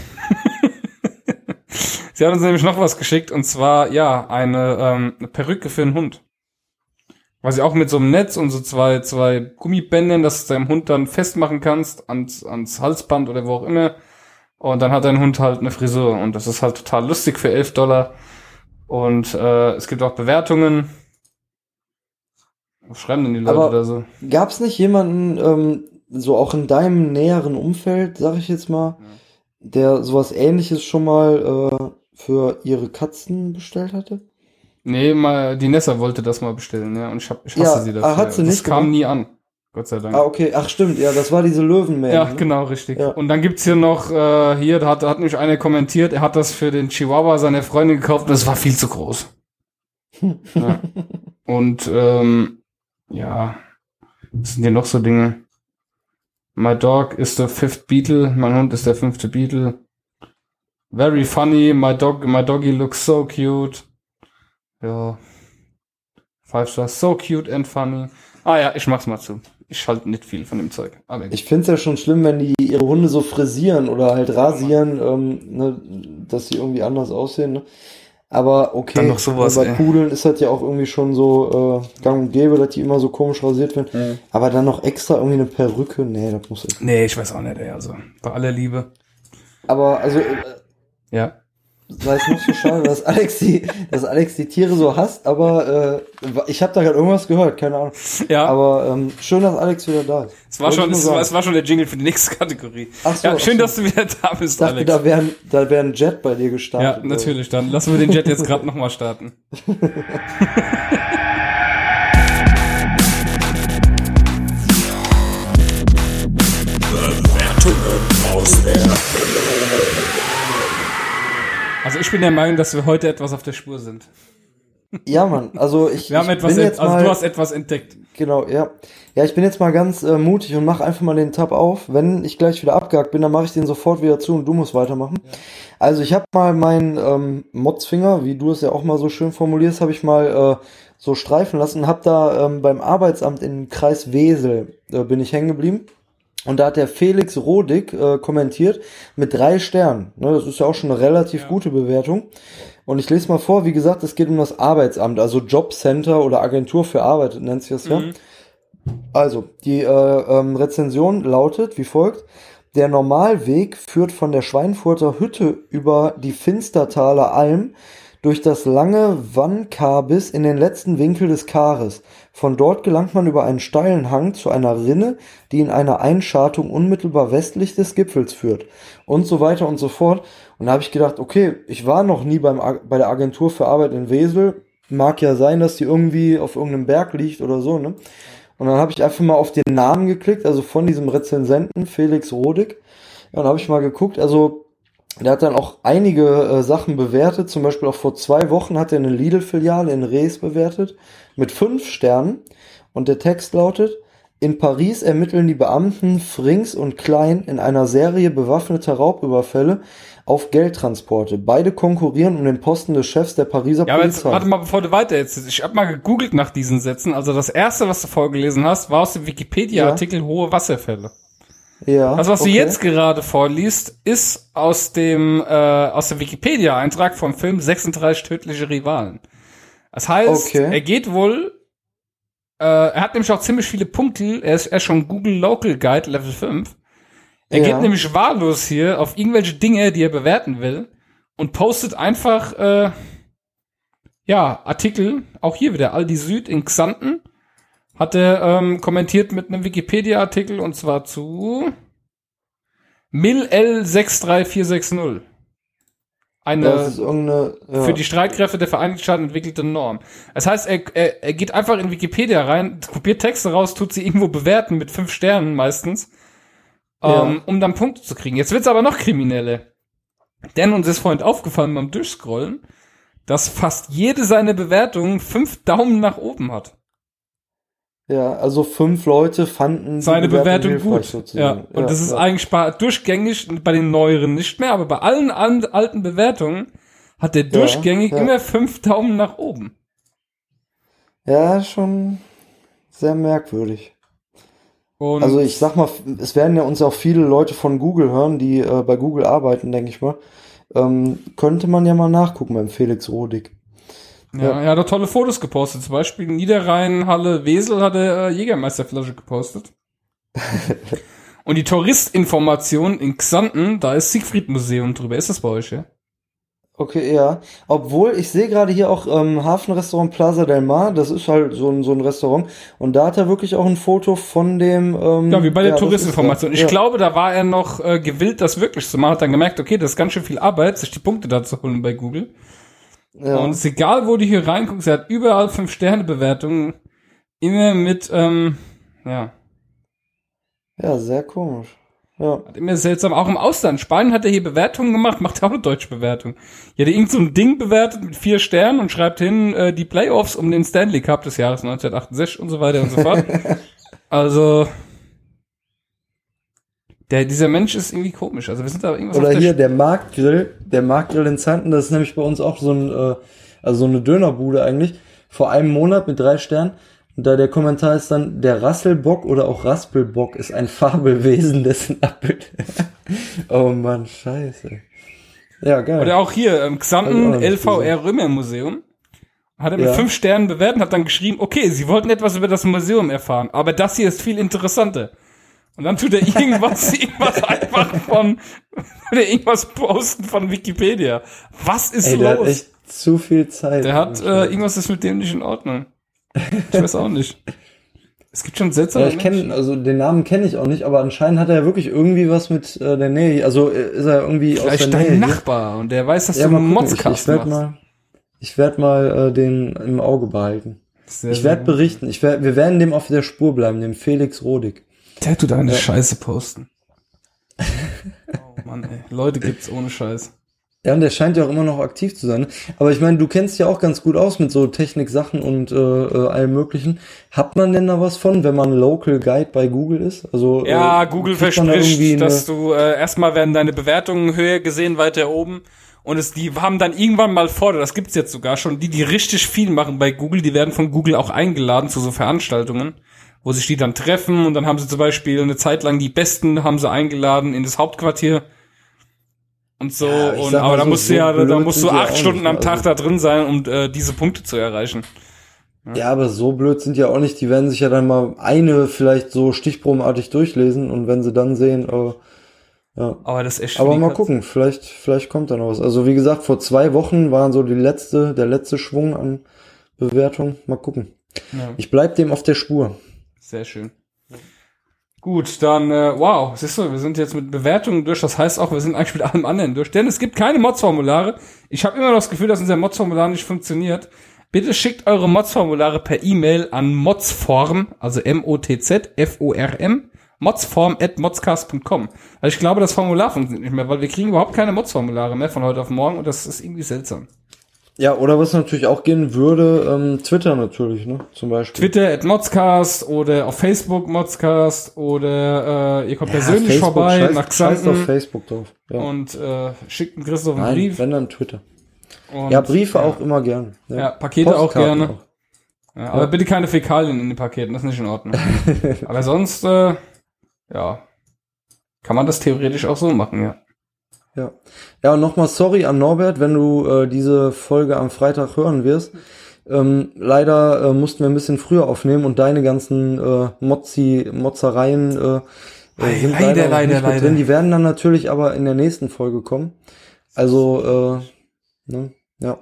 *laughs* Sie hat uns nämlich noch was geschickt und zwar, ja, eine, ähm, eine Perücke für einen Hund. Was auch mit so einem Netz und so zwei, zwei Gummibändern, dass du deinem Hund dann festmachen kannst ans, ans Halsband oder wo auch immer. Und dann hat dein Hund halt eine Frisur und das ist halt total lustig für 11 Dollar. Und äh, es gibt auch Bewertungen. Was schreiben denn die Leute Aber- da so? Gab's nicht jemanden, ähm, so auch in deinem näheren Umfeld, sag ich jetzt mal, der sowas ähnliches schon mal äh, für ihre Katzen bestellt hatte? Nee, mal, die Nessa wollte das mal bestellen, ja, und ich, hab, ich hasse Ja, sie ah, dafür. hat sie das nicht kam gemacht? nie an. Gott sei Dank. Ah, okay. Ach, stimmt. Ja, das war diese Löwenmädchen. ja, ne? genau, richtig. Ja. Und dann gibt's hier noch, äh, hier, da hat, da hat nämlich einer kommentiert, er hat das für den Chihuahua seiner Freundin gekauft und das war viel zu groß. *laughs* ja. Und, ähm, ja, was sind hier noch so Dinge? My dog is the fifth Beetle, mein Hund ist der fünfte Beetle. Very funny, my dog, my doggy looks so cute. Ja. Five stars, so cute and funny. Ah ja, ich mach's mal zu. Ich halte nicht viel von dem Zeug. Aber Ich find's ja schon schlimm, wenn die ihre Hunde so frisieren oder halt rasieren, ähm, ne, dass sie irgendwie anders aussehen. Ne? Aber okay, sowas, bei ey. Pudeln ist das ja auch irgendwie schon so äh, gang und gäbe, dass die immer so komisch rasiert werden. Aber dann noch extra irgendwie eine Perücke, nee, das muss ich. nee, ich weiß auch nicht, ey, also bei aller Liebe. Aber also, äh, Ja. Sei es nicht so schade, dass Alex die, dass Alex die Tiere so hasst, aber äh, ich habe da gerade irgendwas gehört, keine Ahnung. Ja, Aber ähm, schön, dass Alex wieder da ist. es war Wollte schon, es war, es war schon der Jingle für die nächste Kategorie. Ach so, ja, ach schön, so. dass du wieder da bist, Ich dachte, Alex. da wäre da wär ein Jet bei dir gestartet. ja, natürlich. Dann lassen wir den Jet jetzt gerade nochmal starten. *laughs* Also ich bin der Meinung, dass wir heute etwas auf der Spur sind. Ja, Mann, also ich, Wir haben ich etwas, bin jetzt also mal, du hast etwas entdeckt. genau, ja. Ja, ich bin jetzt mal ganz äh, mutig und mache einfach mal den Tab auf. Wenn ich gleich wieder abgehakt bin, dann mache ich den sofort wieder zu und du musst weitermachen. Also ich habe mal meinen ähm, Motzfinger, wie du es ja auch mal so schön formulierst, habe ich mal äh, so streifen lassen und habe da ähm, beim Arbeitsamt im Kreis Wesel äh, bin ich hängen geblieben. Und da hat der Felix Rodig äh, kommentiert mit drei Sternen. Ne, das ist ja auch schon eine relativ gute Bewertung. Und ich lese mal vor, wie gesagt, es geht um das Arbeitsamt, also Jobcenter oder Agentur für Arbeit nennt sich das ja. Also, die äh, ähm, Rezension lautet wie folgt. Der Normalweg führt von der Schweinfurter Hütte über die Finstertaler Alm durch das lange Wannkarbis in den letzten Winkel des Kares. Von dort gelangt man über einen steilen Hang zu einer Rinne, die in eine Einschartung unmittelbar westlich des Gipfels führt. Und so weiter und so fort. Und da habe ich gedacht, okay, ich war noch nie beim, bei der Agentur für Arbeit in Wesel. Mag ja sein, dass die irgendwie auf irgendeinem Berg liegt oder so, ne? Und dann habe ich einfach mal auf den Namen geklickt, also von diesem Rezensenten Felix Rodig. Ja, dann habe ich mal geguckt, also der hat dann auch einige äh, Sachen bewertet, zum Beispiel auch vor zwei Wochen hat er eine Lidl-Filiale in Rees bewertet mit fünf Sternen. Und der Text lautet, in Paris ermitteln die Beamten Frings und Klein in einer Serie bewaffneter Raubüberfälle auf Geldtransporte. Beide konkurrieren um den Posten des Chefs der Pariser Ja, aber jetzt, Polizei. warte mal, bevor du weiter jetzt. Ich habe mal gegoogelt nach diesen Sätzen. Also das erste, was du vorgelesen hast, war aus dem Wikipedia-Artikel Hohe Wasserfälle. Ja, Das, was okay. du jetzt gerade vorliest, ist aus dem äh, aus dem Wikipedia-Eintrag vom Film 36 tödliche Rivalen. Das heißt, Okay. er geht wohl, äh, er hat nämlich auch ziemlich viele Punkte. Er ist, er ist schon Google Local Guide Level 5. Er Ja. geht nämlich wahllos hier auf irgendwelche Dinge, die er bewerten will und postet einfach äh, ja Artikel. Auch hier wieder Aldi Süd in Xanten hat er ähm, kommentiert mit einem Wikipedia-Artikel und zwar zu Mil L63460. Eine ja. für die Streitkräfte der Vereinigten Staaten entwickelte Norm. Das heißt, er, er, er geht einfach in Wikipedia rein, kopiert Texte raus, tut sie irgendwo bewerten mit fünf Sternen meistens, Ja. ähm, um dann Punkte zu kriegen. Jetzt wird's aber noch kriminelle. Denn uns ist vorhin aufgefallen beim Durchscrollen, dass fast jede seiner Bewertungen fünf Daumen nach oben hat. Ja, also fünf Leute fanden Seine Bewertung hilfreich gut. Ja. Und das ist ja. eigentlich durchgängig bei den neueren nicht mehr, aber bei allen alten Bewertungen hat der durchgängig ja. immer fünf Daumen nach oben. Ja, schon sehr merkwürdig. Und Also ich sag mal, es werden ja uns auch viele Leute von Google hören, die äh, bei Google arbeiten, denke ich mal. Ähm, könnte man ja mal nachgucken beim Felix Rodig. Ja, er hat auch tolle Fotos gepostet. Zum Beispiel Niederrhein, Halle, Wesel hat er äh, Jägermeisterflasche gepostet. *laughs* Und die Touristinformation in Xanten, da ist Siegfried Museum drüber. Ist das bei euch, ja? Okay, ja. Obwohl, ich sehe gerade hier auch ähm, Hafenrestaurant Plaza del Mar, das ist halt so ein, so ein Restaurant. Und da hat er wirklich auch ein Foto von dem... Ähm, Ja, wie bei der ist Touristinformation. Ich ja. glaube, da war er noch äh, gewillt, das wirklich zu machen. Hat dann gemerkt, okay, das ist ganz schön viel Arbeit, sich die Punkte da zu holen bei Google. Ja. Und es ist egal, wo du hier reinguckst, er hat überall fünf Sterne Bewertungen. Immer mit, ähm, ja, ja, sehr komisch. Ja. Hat immer seltsam. Auch im Ausland. Spanien hat er hier Bewertungen gemacht, macht auch eine deutsche Bewertung. Hier hat er irgend so ein Ding bewertet mit vier Sternen und schreibt hin, äh, die Playoffs um den Stanley Cup des Jahres 1968 und so weiter und so fort. *laughs* also, der, dieser Mensch ist irgendwie komisch. Also wir sind da irgendwas Oder der hier der Marktgrill, der Marktgrill in Zanten, das ist nämlich bei uns auch so ein, äh, also so eine Dönerbude eigentlich, vor einem Monat mit drei Sternen. Und da der Kommentar ist dann, der Rasselbock oder auch Raspelbock ist ein Fabelwesen, dessen Abbild. *laughs* oh Mann, scheiße. Ja, geil. Oder auch hier, ähm, Hab Xanten LVR Römer Museum. Hat er mit Ja. fünf Sternen bewertet und hat dann geschrieben, okay, sie wollten etwas über das Museum erfahren, aber das hier ist viel interessanter. Und dann tut er irgendwas, *laughs* irgendwas einfach von, oder irgendwas posten von Wikipedia. Was ist Ey, der hat los? echt zu viel Zeit. Der hat, äh, irgendwas ist mit dem nicht in Ordnung. Ich weiß auch nicht. Es gibt schon seltsame ja, ich kenne, also den Namen kenne ich auch nicht, aber anscheinend hat er ja wirklich irgendwie was mit äh, der Nähe. Also äh, ist er irgendwie Vielleicht aus der dein Nähe. hier. Nachbar und der weiß, dass Ja, du einen gucken. Ich, ich werde machst. mal, ich werde mal äh, den im Auge behalten. Sehr, Ich werde berichten. Ich werd, wir werden dem auf der Spur bleiben, dem Felix Rodig. Der tut eine Scheiße posten. oh Mann, ey. Leute gibt's ohne Scheiß. Ja, und der scheint ja auch immer noch aktiv zu sein. Aber ich meine, du kennst ja auch ganz gut aus mit so Technik-Sachen und äh, äh, allem möglichen. Hat man denn da was von, wenn man Local Guide bei Google ist? Also Ja, äh, Google da verspricht, eine- dass du äh, erstmal werden deine Bewertungen höher gesehen weiter oben und es die haben dann irgendwann mal vor, das gibt's jetzt sogar schon, die die richtig viel machen bei Google, die werden von Google auch eingeladen zu so Veranstaltungen, wo sich die dann treffen und dann haben sie zum Beispiel eine Zeit lang die Besten haben sie eingeladen in das Hauptquartier und so Ja, und aber da so, musst du so ja da musst du acht Stunden am Tag also. da drin sein, um äh, diese Punkte zu erreichen. Ja, aber so blöd sind ja auch nicht. Die werden sich ja dann mal eine vielleicht so stichprobenartig durchlesen und wenn sie dann sehen, äh, ja. Aber das ist echt Aber mal gucken, vielleicht, vielleicht kommt da noch was. Also wie gesagt, vor zwei Wochen waren so die letzte, der letzte Schwung an Bewertung. Mal gucken. Ja. Ich bleib dem auf der Spur. Sehr schön. Gut, dann, äh, wow, siehst du, wir sind jetzt mit Bewertungen durch, das heißt auch, wir sind eigentlich mit allem anderen durch, denn es gibt keine Mods-Formulare. Ich habe immer noch das Gefühl, dass unser Mods-Formular nicht funktioniert. Bitte schickt eure Mods-Formulare per E-Mail an modsform, also M-O-T-Z, F-O-R-M, modsform at modscast.com. Also ich glaube, das Formular funktioniert nicht mehr, weil wir kriegen überhaupt keine Mods-Formulare mehr von heute auf morgen und das ist irgendwie seltsam. Ja, oder was natürlich auch gehen würde, ähm, Twitter natürlich, ne? Zum Beispiel. Twitter at Modscast oder auf Facebook Modscast oder äh, ihr kommt Ja, persönlich Facebook, vorbei scheiß, nach scheiß auf Xanten Facebook drauf. Ja. und äh, schickt einen Christoph einen Nein, Brief. wenn dann Twitter. Und, Ja, Briefe ja. auch immer gern. Ja, Pakete auch Postkarten gerne. Ja, aber bitte keine Fäkalien in den Paketen, das ist nicht in Ordnung. *laughs* aber sonst, äh, ja, kann man das theoretisch auch so machen, ja. Ja. Ja, und nochmal sorry an Norbert, wenn du äh, diese Folge am Freitag hören wirst. Ähm, leider äh, mussten wir ein bisschen früher aufnehmen und deine ganzen äh, Mozzi, Mozzereien äh, Ei, äh, sind leider, leider, leider, nicht leider. drin. Die werden dann natürlich aber in der nächsten Folge kommen. Also, äh, ne, ja.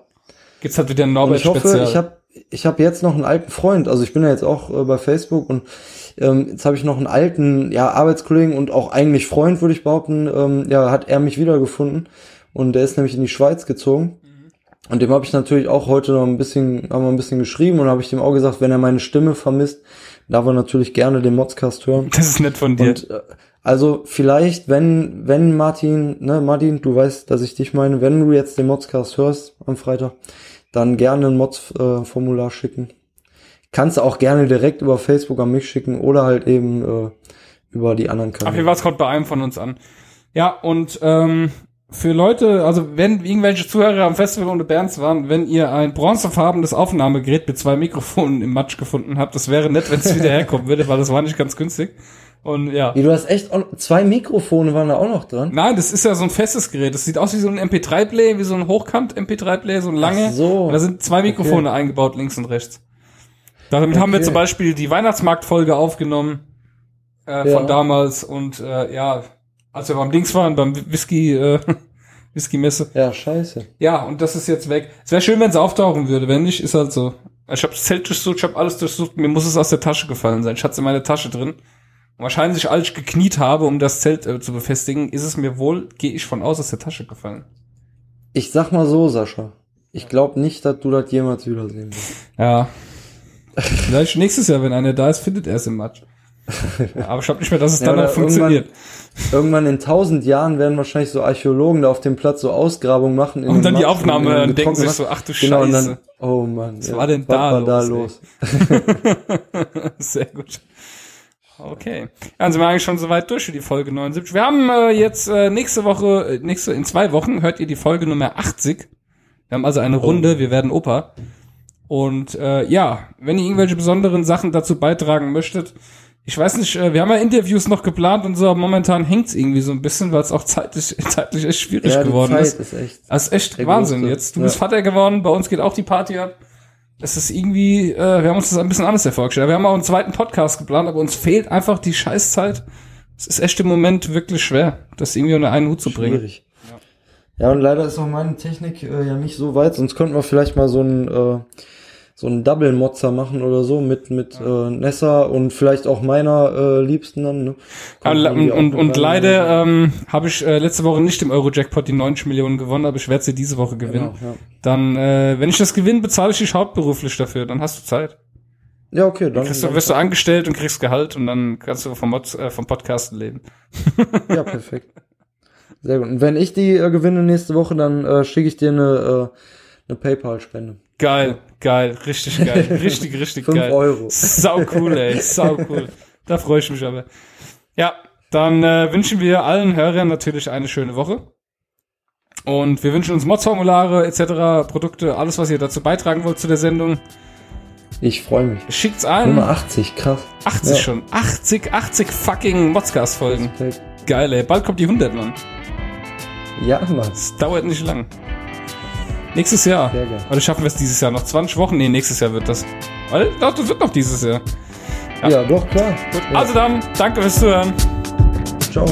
Gibt's halt wieder ein Und Norbert ich hoffe, Spezial. ich habe ich hab jetzt noch einen alten Freund, also ich bin ja jetzt auch äh, bei Facebook und ähm, jetzt habe ich noch einen alten ja, Arbeitskollegen und auch eigentlich Freund, würde ich behaupten, ähm, ja, hat er mich wiedergefunden und der ist nämlich in die Schweiz gezogen. Und dem habe ich natürlich auch heute noch ein bisschen, haben wir ein bisschen geschrieben und habe ich dem auch gesagt, wenn er meine Stimme vermisst, darf er natürlich gerne den Modscast hören. das ist nett von dir. Und äh, also vielleicht, wenn, wenn Martin, ne, Martin, du weißt, dass ich dich meine, wenn du jetzt den Modscast hörst am Freitag, dann gerne ein Mods-Formular schicken. Kannst du auch gerne direkt über Facebook an mich schicken oder halt eben äh, über die anderen Auf jeden Kanäle. Fall, es kommt bei einem von uns an. Ja, und ähm, für Leute, also wenn irgendwelche Zuhörer am Festival ohne Bands waren, wenn ihr ein bronzefarbenes Aufnahmegerät mit zwei Mikrofonen im Matsch gefunden habt, das wäre nett, wenn es wieder *laughs* herkommen würde, weil das war nicht ganz günstig. Und ja. Wie, du hast echt zwei Mikrofone waren da auch noch dran. Nein, das ist ja so ein festes Gerät. Das sieht aus wie so ein MP3-Player, wie so ein Hochkant-MP3-Player, so ein lange. Ach so. Und da sind zwei Mikrofone eingebaut, links und rechts. Damit haben wir Okay. zum Beispiel die Weihnachtsmarktfolge aufgenommen äh, Ja. von damals und äh, ja, als wir beim Dings waren, beim Whisky, äh, *laughs* Whisky-Messe. Ja, scheiße. Ja, und das ist jetzt weg. Es wäre schön, wenn es auftauchen würde. Wenn nicht, ist halt so. Ich habe das Zelt durchsucht, ich habe alles durchsucht. Mir muss es aus der Tasche gefallen sein. Ich hatte es in meiner Tasche drin. Und wahrscheinlich, als ich gekniet habe, um das Zelt äh, zu befestigen, ist es mir wohl, gehe ich von aus, aus der Tasche gefallen. Ich sag mal so, Sascha. Ich glaube nicht, dass du das jemals wiedersehen wirst. Ja. *laughs* Vielleicht nächstes Jahr, wenn einer da ist, findet er es im Matsch. Ja, *laughs* aber ich glaube nicht mehr, dass es Ja, dann noch funktioniert. Irgendwann in tausend Jahren werden wahrscheinlich so Archäologen da auf dem Platz so Ausgrabungen machen. in Und dann die Aufnahme den und denken sich so, ach du Genau, und Scheiße. dann, oh Mann. Was war denn da war da los, los? *laughs* Sehr gut. Okay. Dann sind wir eigentlich schon soweit durch für die Folge 79. Wir haben äh, jetzt äh, nächste Woche, äh, nächste, in zwei Wochen hört ihr die Folge Nummer 80. Wir haben also eine Runde, wir werden Opa. Und äh, ja, wenn ihr irgendwelche besonderen Sachen dazu beitragen möchtet, ich weiß nicht, äh, wir haben ja Interviews noch geplant und so, aber momentan hängt's irgendwie so ein bisschen, weil es auch zeitlich, *laughs* zeitlich echt schwierig Ja, geworden Zeit ist. ist echt. Das ist echt Wahnsinn. größte. Jetzt, du Ja. bist Vater geworden, bei uns geht auch die Party ab. Es ist irgendwie, äh, wir haben uns das ein bisschen anders vorgestellt. Wir haben auch einen zweiten Podcast geplant, aber uns fehlt einfach die Scheißzeit. Es ist echt im Moment wirklich schwer, das irgendwie unter einen Hut zu bringen. Schwierig. Ja, und leider ist auch meine Technik äh, ja nicht so weit, sonst könnten wir vielleicht mal so ein äh, so ein Double Mozzer machen oder so mit mit äh, Nessa und vielleicht auch meiner äh, Liebsten dann. Ne? Ja, Kommt und, und, und, leider ähm, habe ich äh, letzte Woche nicht im Euro-Jackpot die 90 Millionen gewonnen, aber ich werde sie diese Woche gewinnen. Genau, ja. Dann, äh, wenn ich das gewinne, bezahle ich dich hauptberuflich dafür. Dann hast du Zeit. ja, okay, dann, Kriegst du, dann wirst du angestellt und kriegst Gehalt und dann kannst du vom, Mod, äh, vom Podcasten leben. ja perfekt. Sehr gut. Und wenn ich die äh, gewinne nächste Woche, dann äh, schicke ich dir eine, äh, eine PayPal-Spende. Geil, geil, richtig geil, *laughs* richtig, richtig Fünf geil. Euro. Sau cool, ey, sau cool. Da freue ich mich aber. Ja, dann äh, wünschen wir allen Hörern natürlich eine schöne Woche. Und wir wünschen uns Mods-Formulare etc., Produkte, alles, was ihr dazu beitragen wollt zu der Sendung. Ich freue mich. Schickt's ein. Nummer 80, krass. 80 Ja. schon. 80, 80 fucking Modscast-Folgen. Geil, ey. Bald kommt die 100, Mann. Ja, Mann. Das dauert nicht lang. Nächstes Jahr. Sehr geil. Oder schaffen wir es dieses Jahr noch? 20 Wochen? Nee, nächstes Jahr wird das. Weil, doch, das wird noch dieses Jahr. Ja, doch, klar. Gut, also dann, danke fürs Zuhören. Ciao.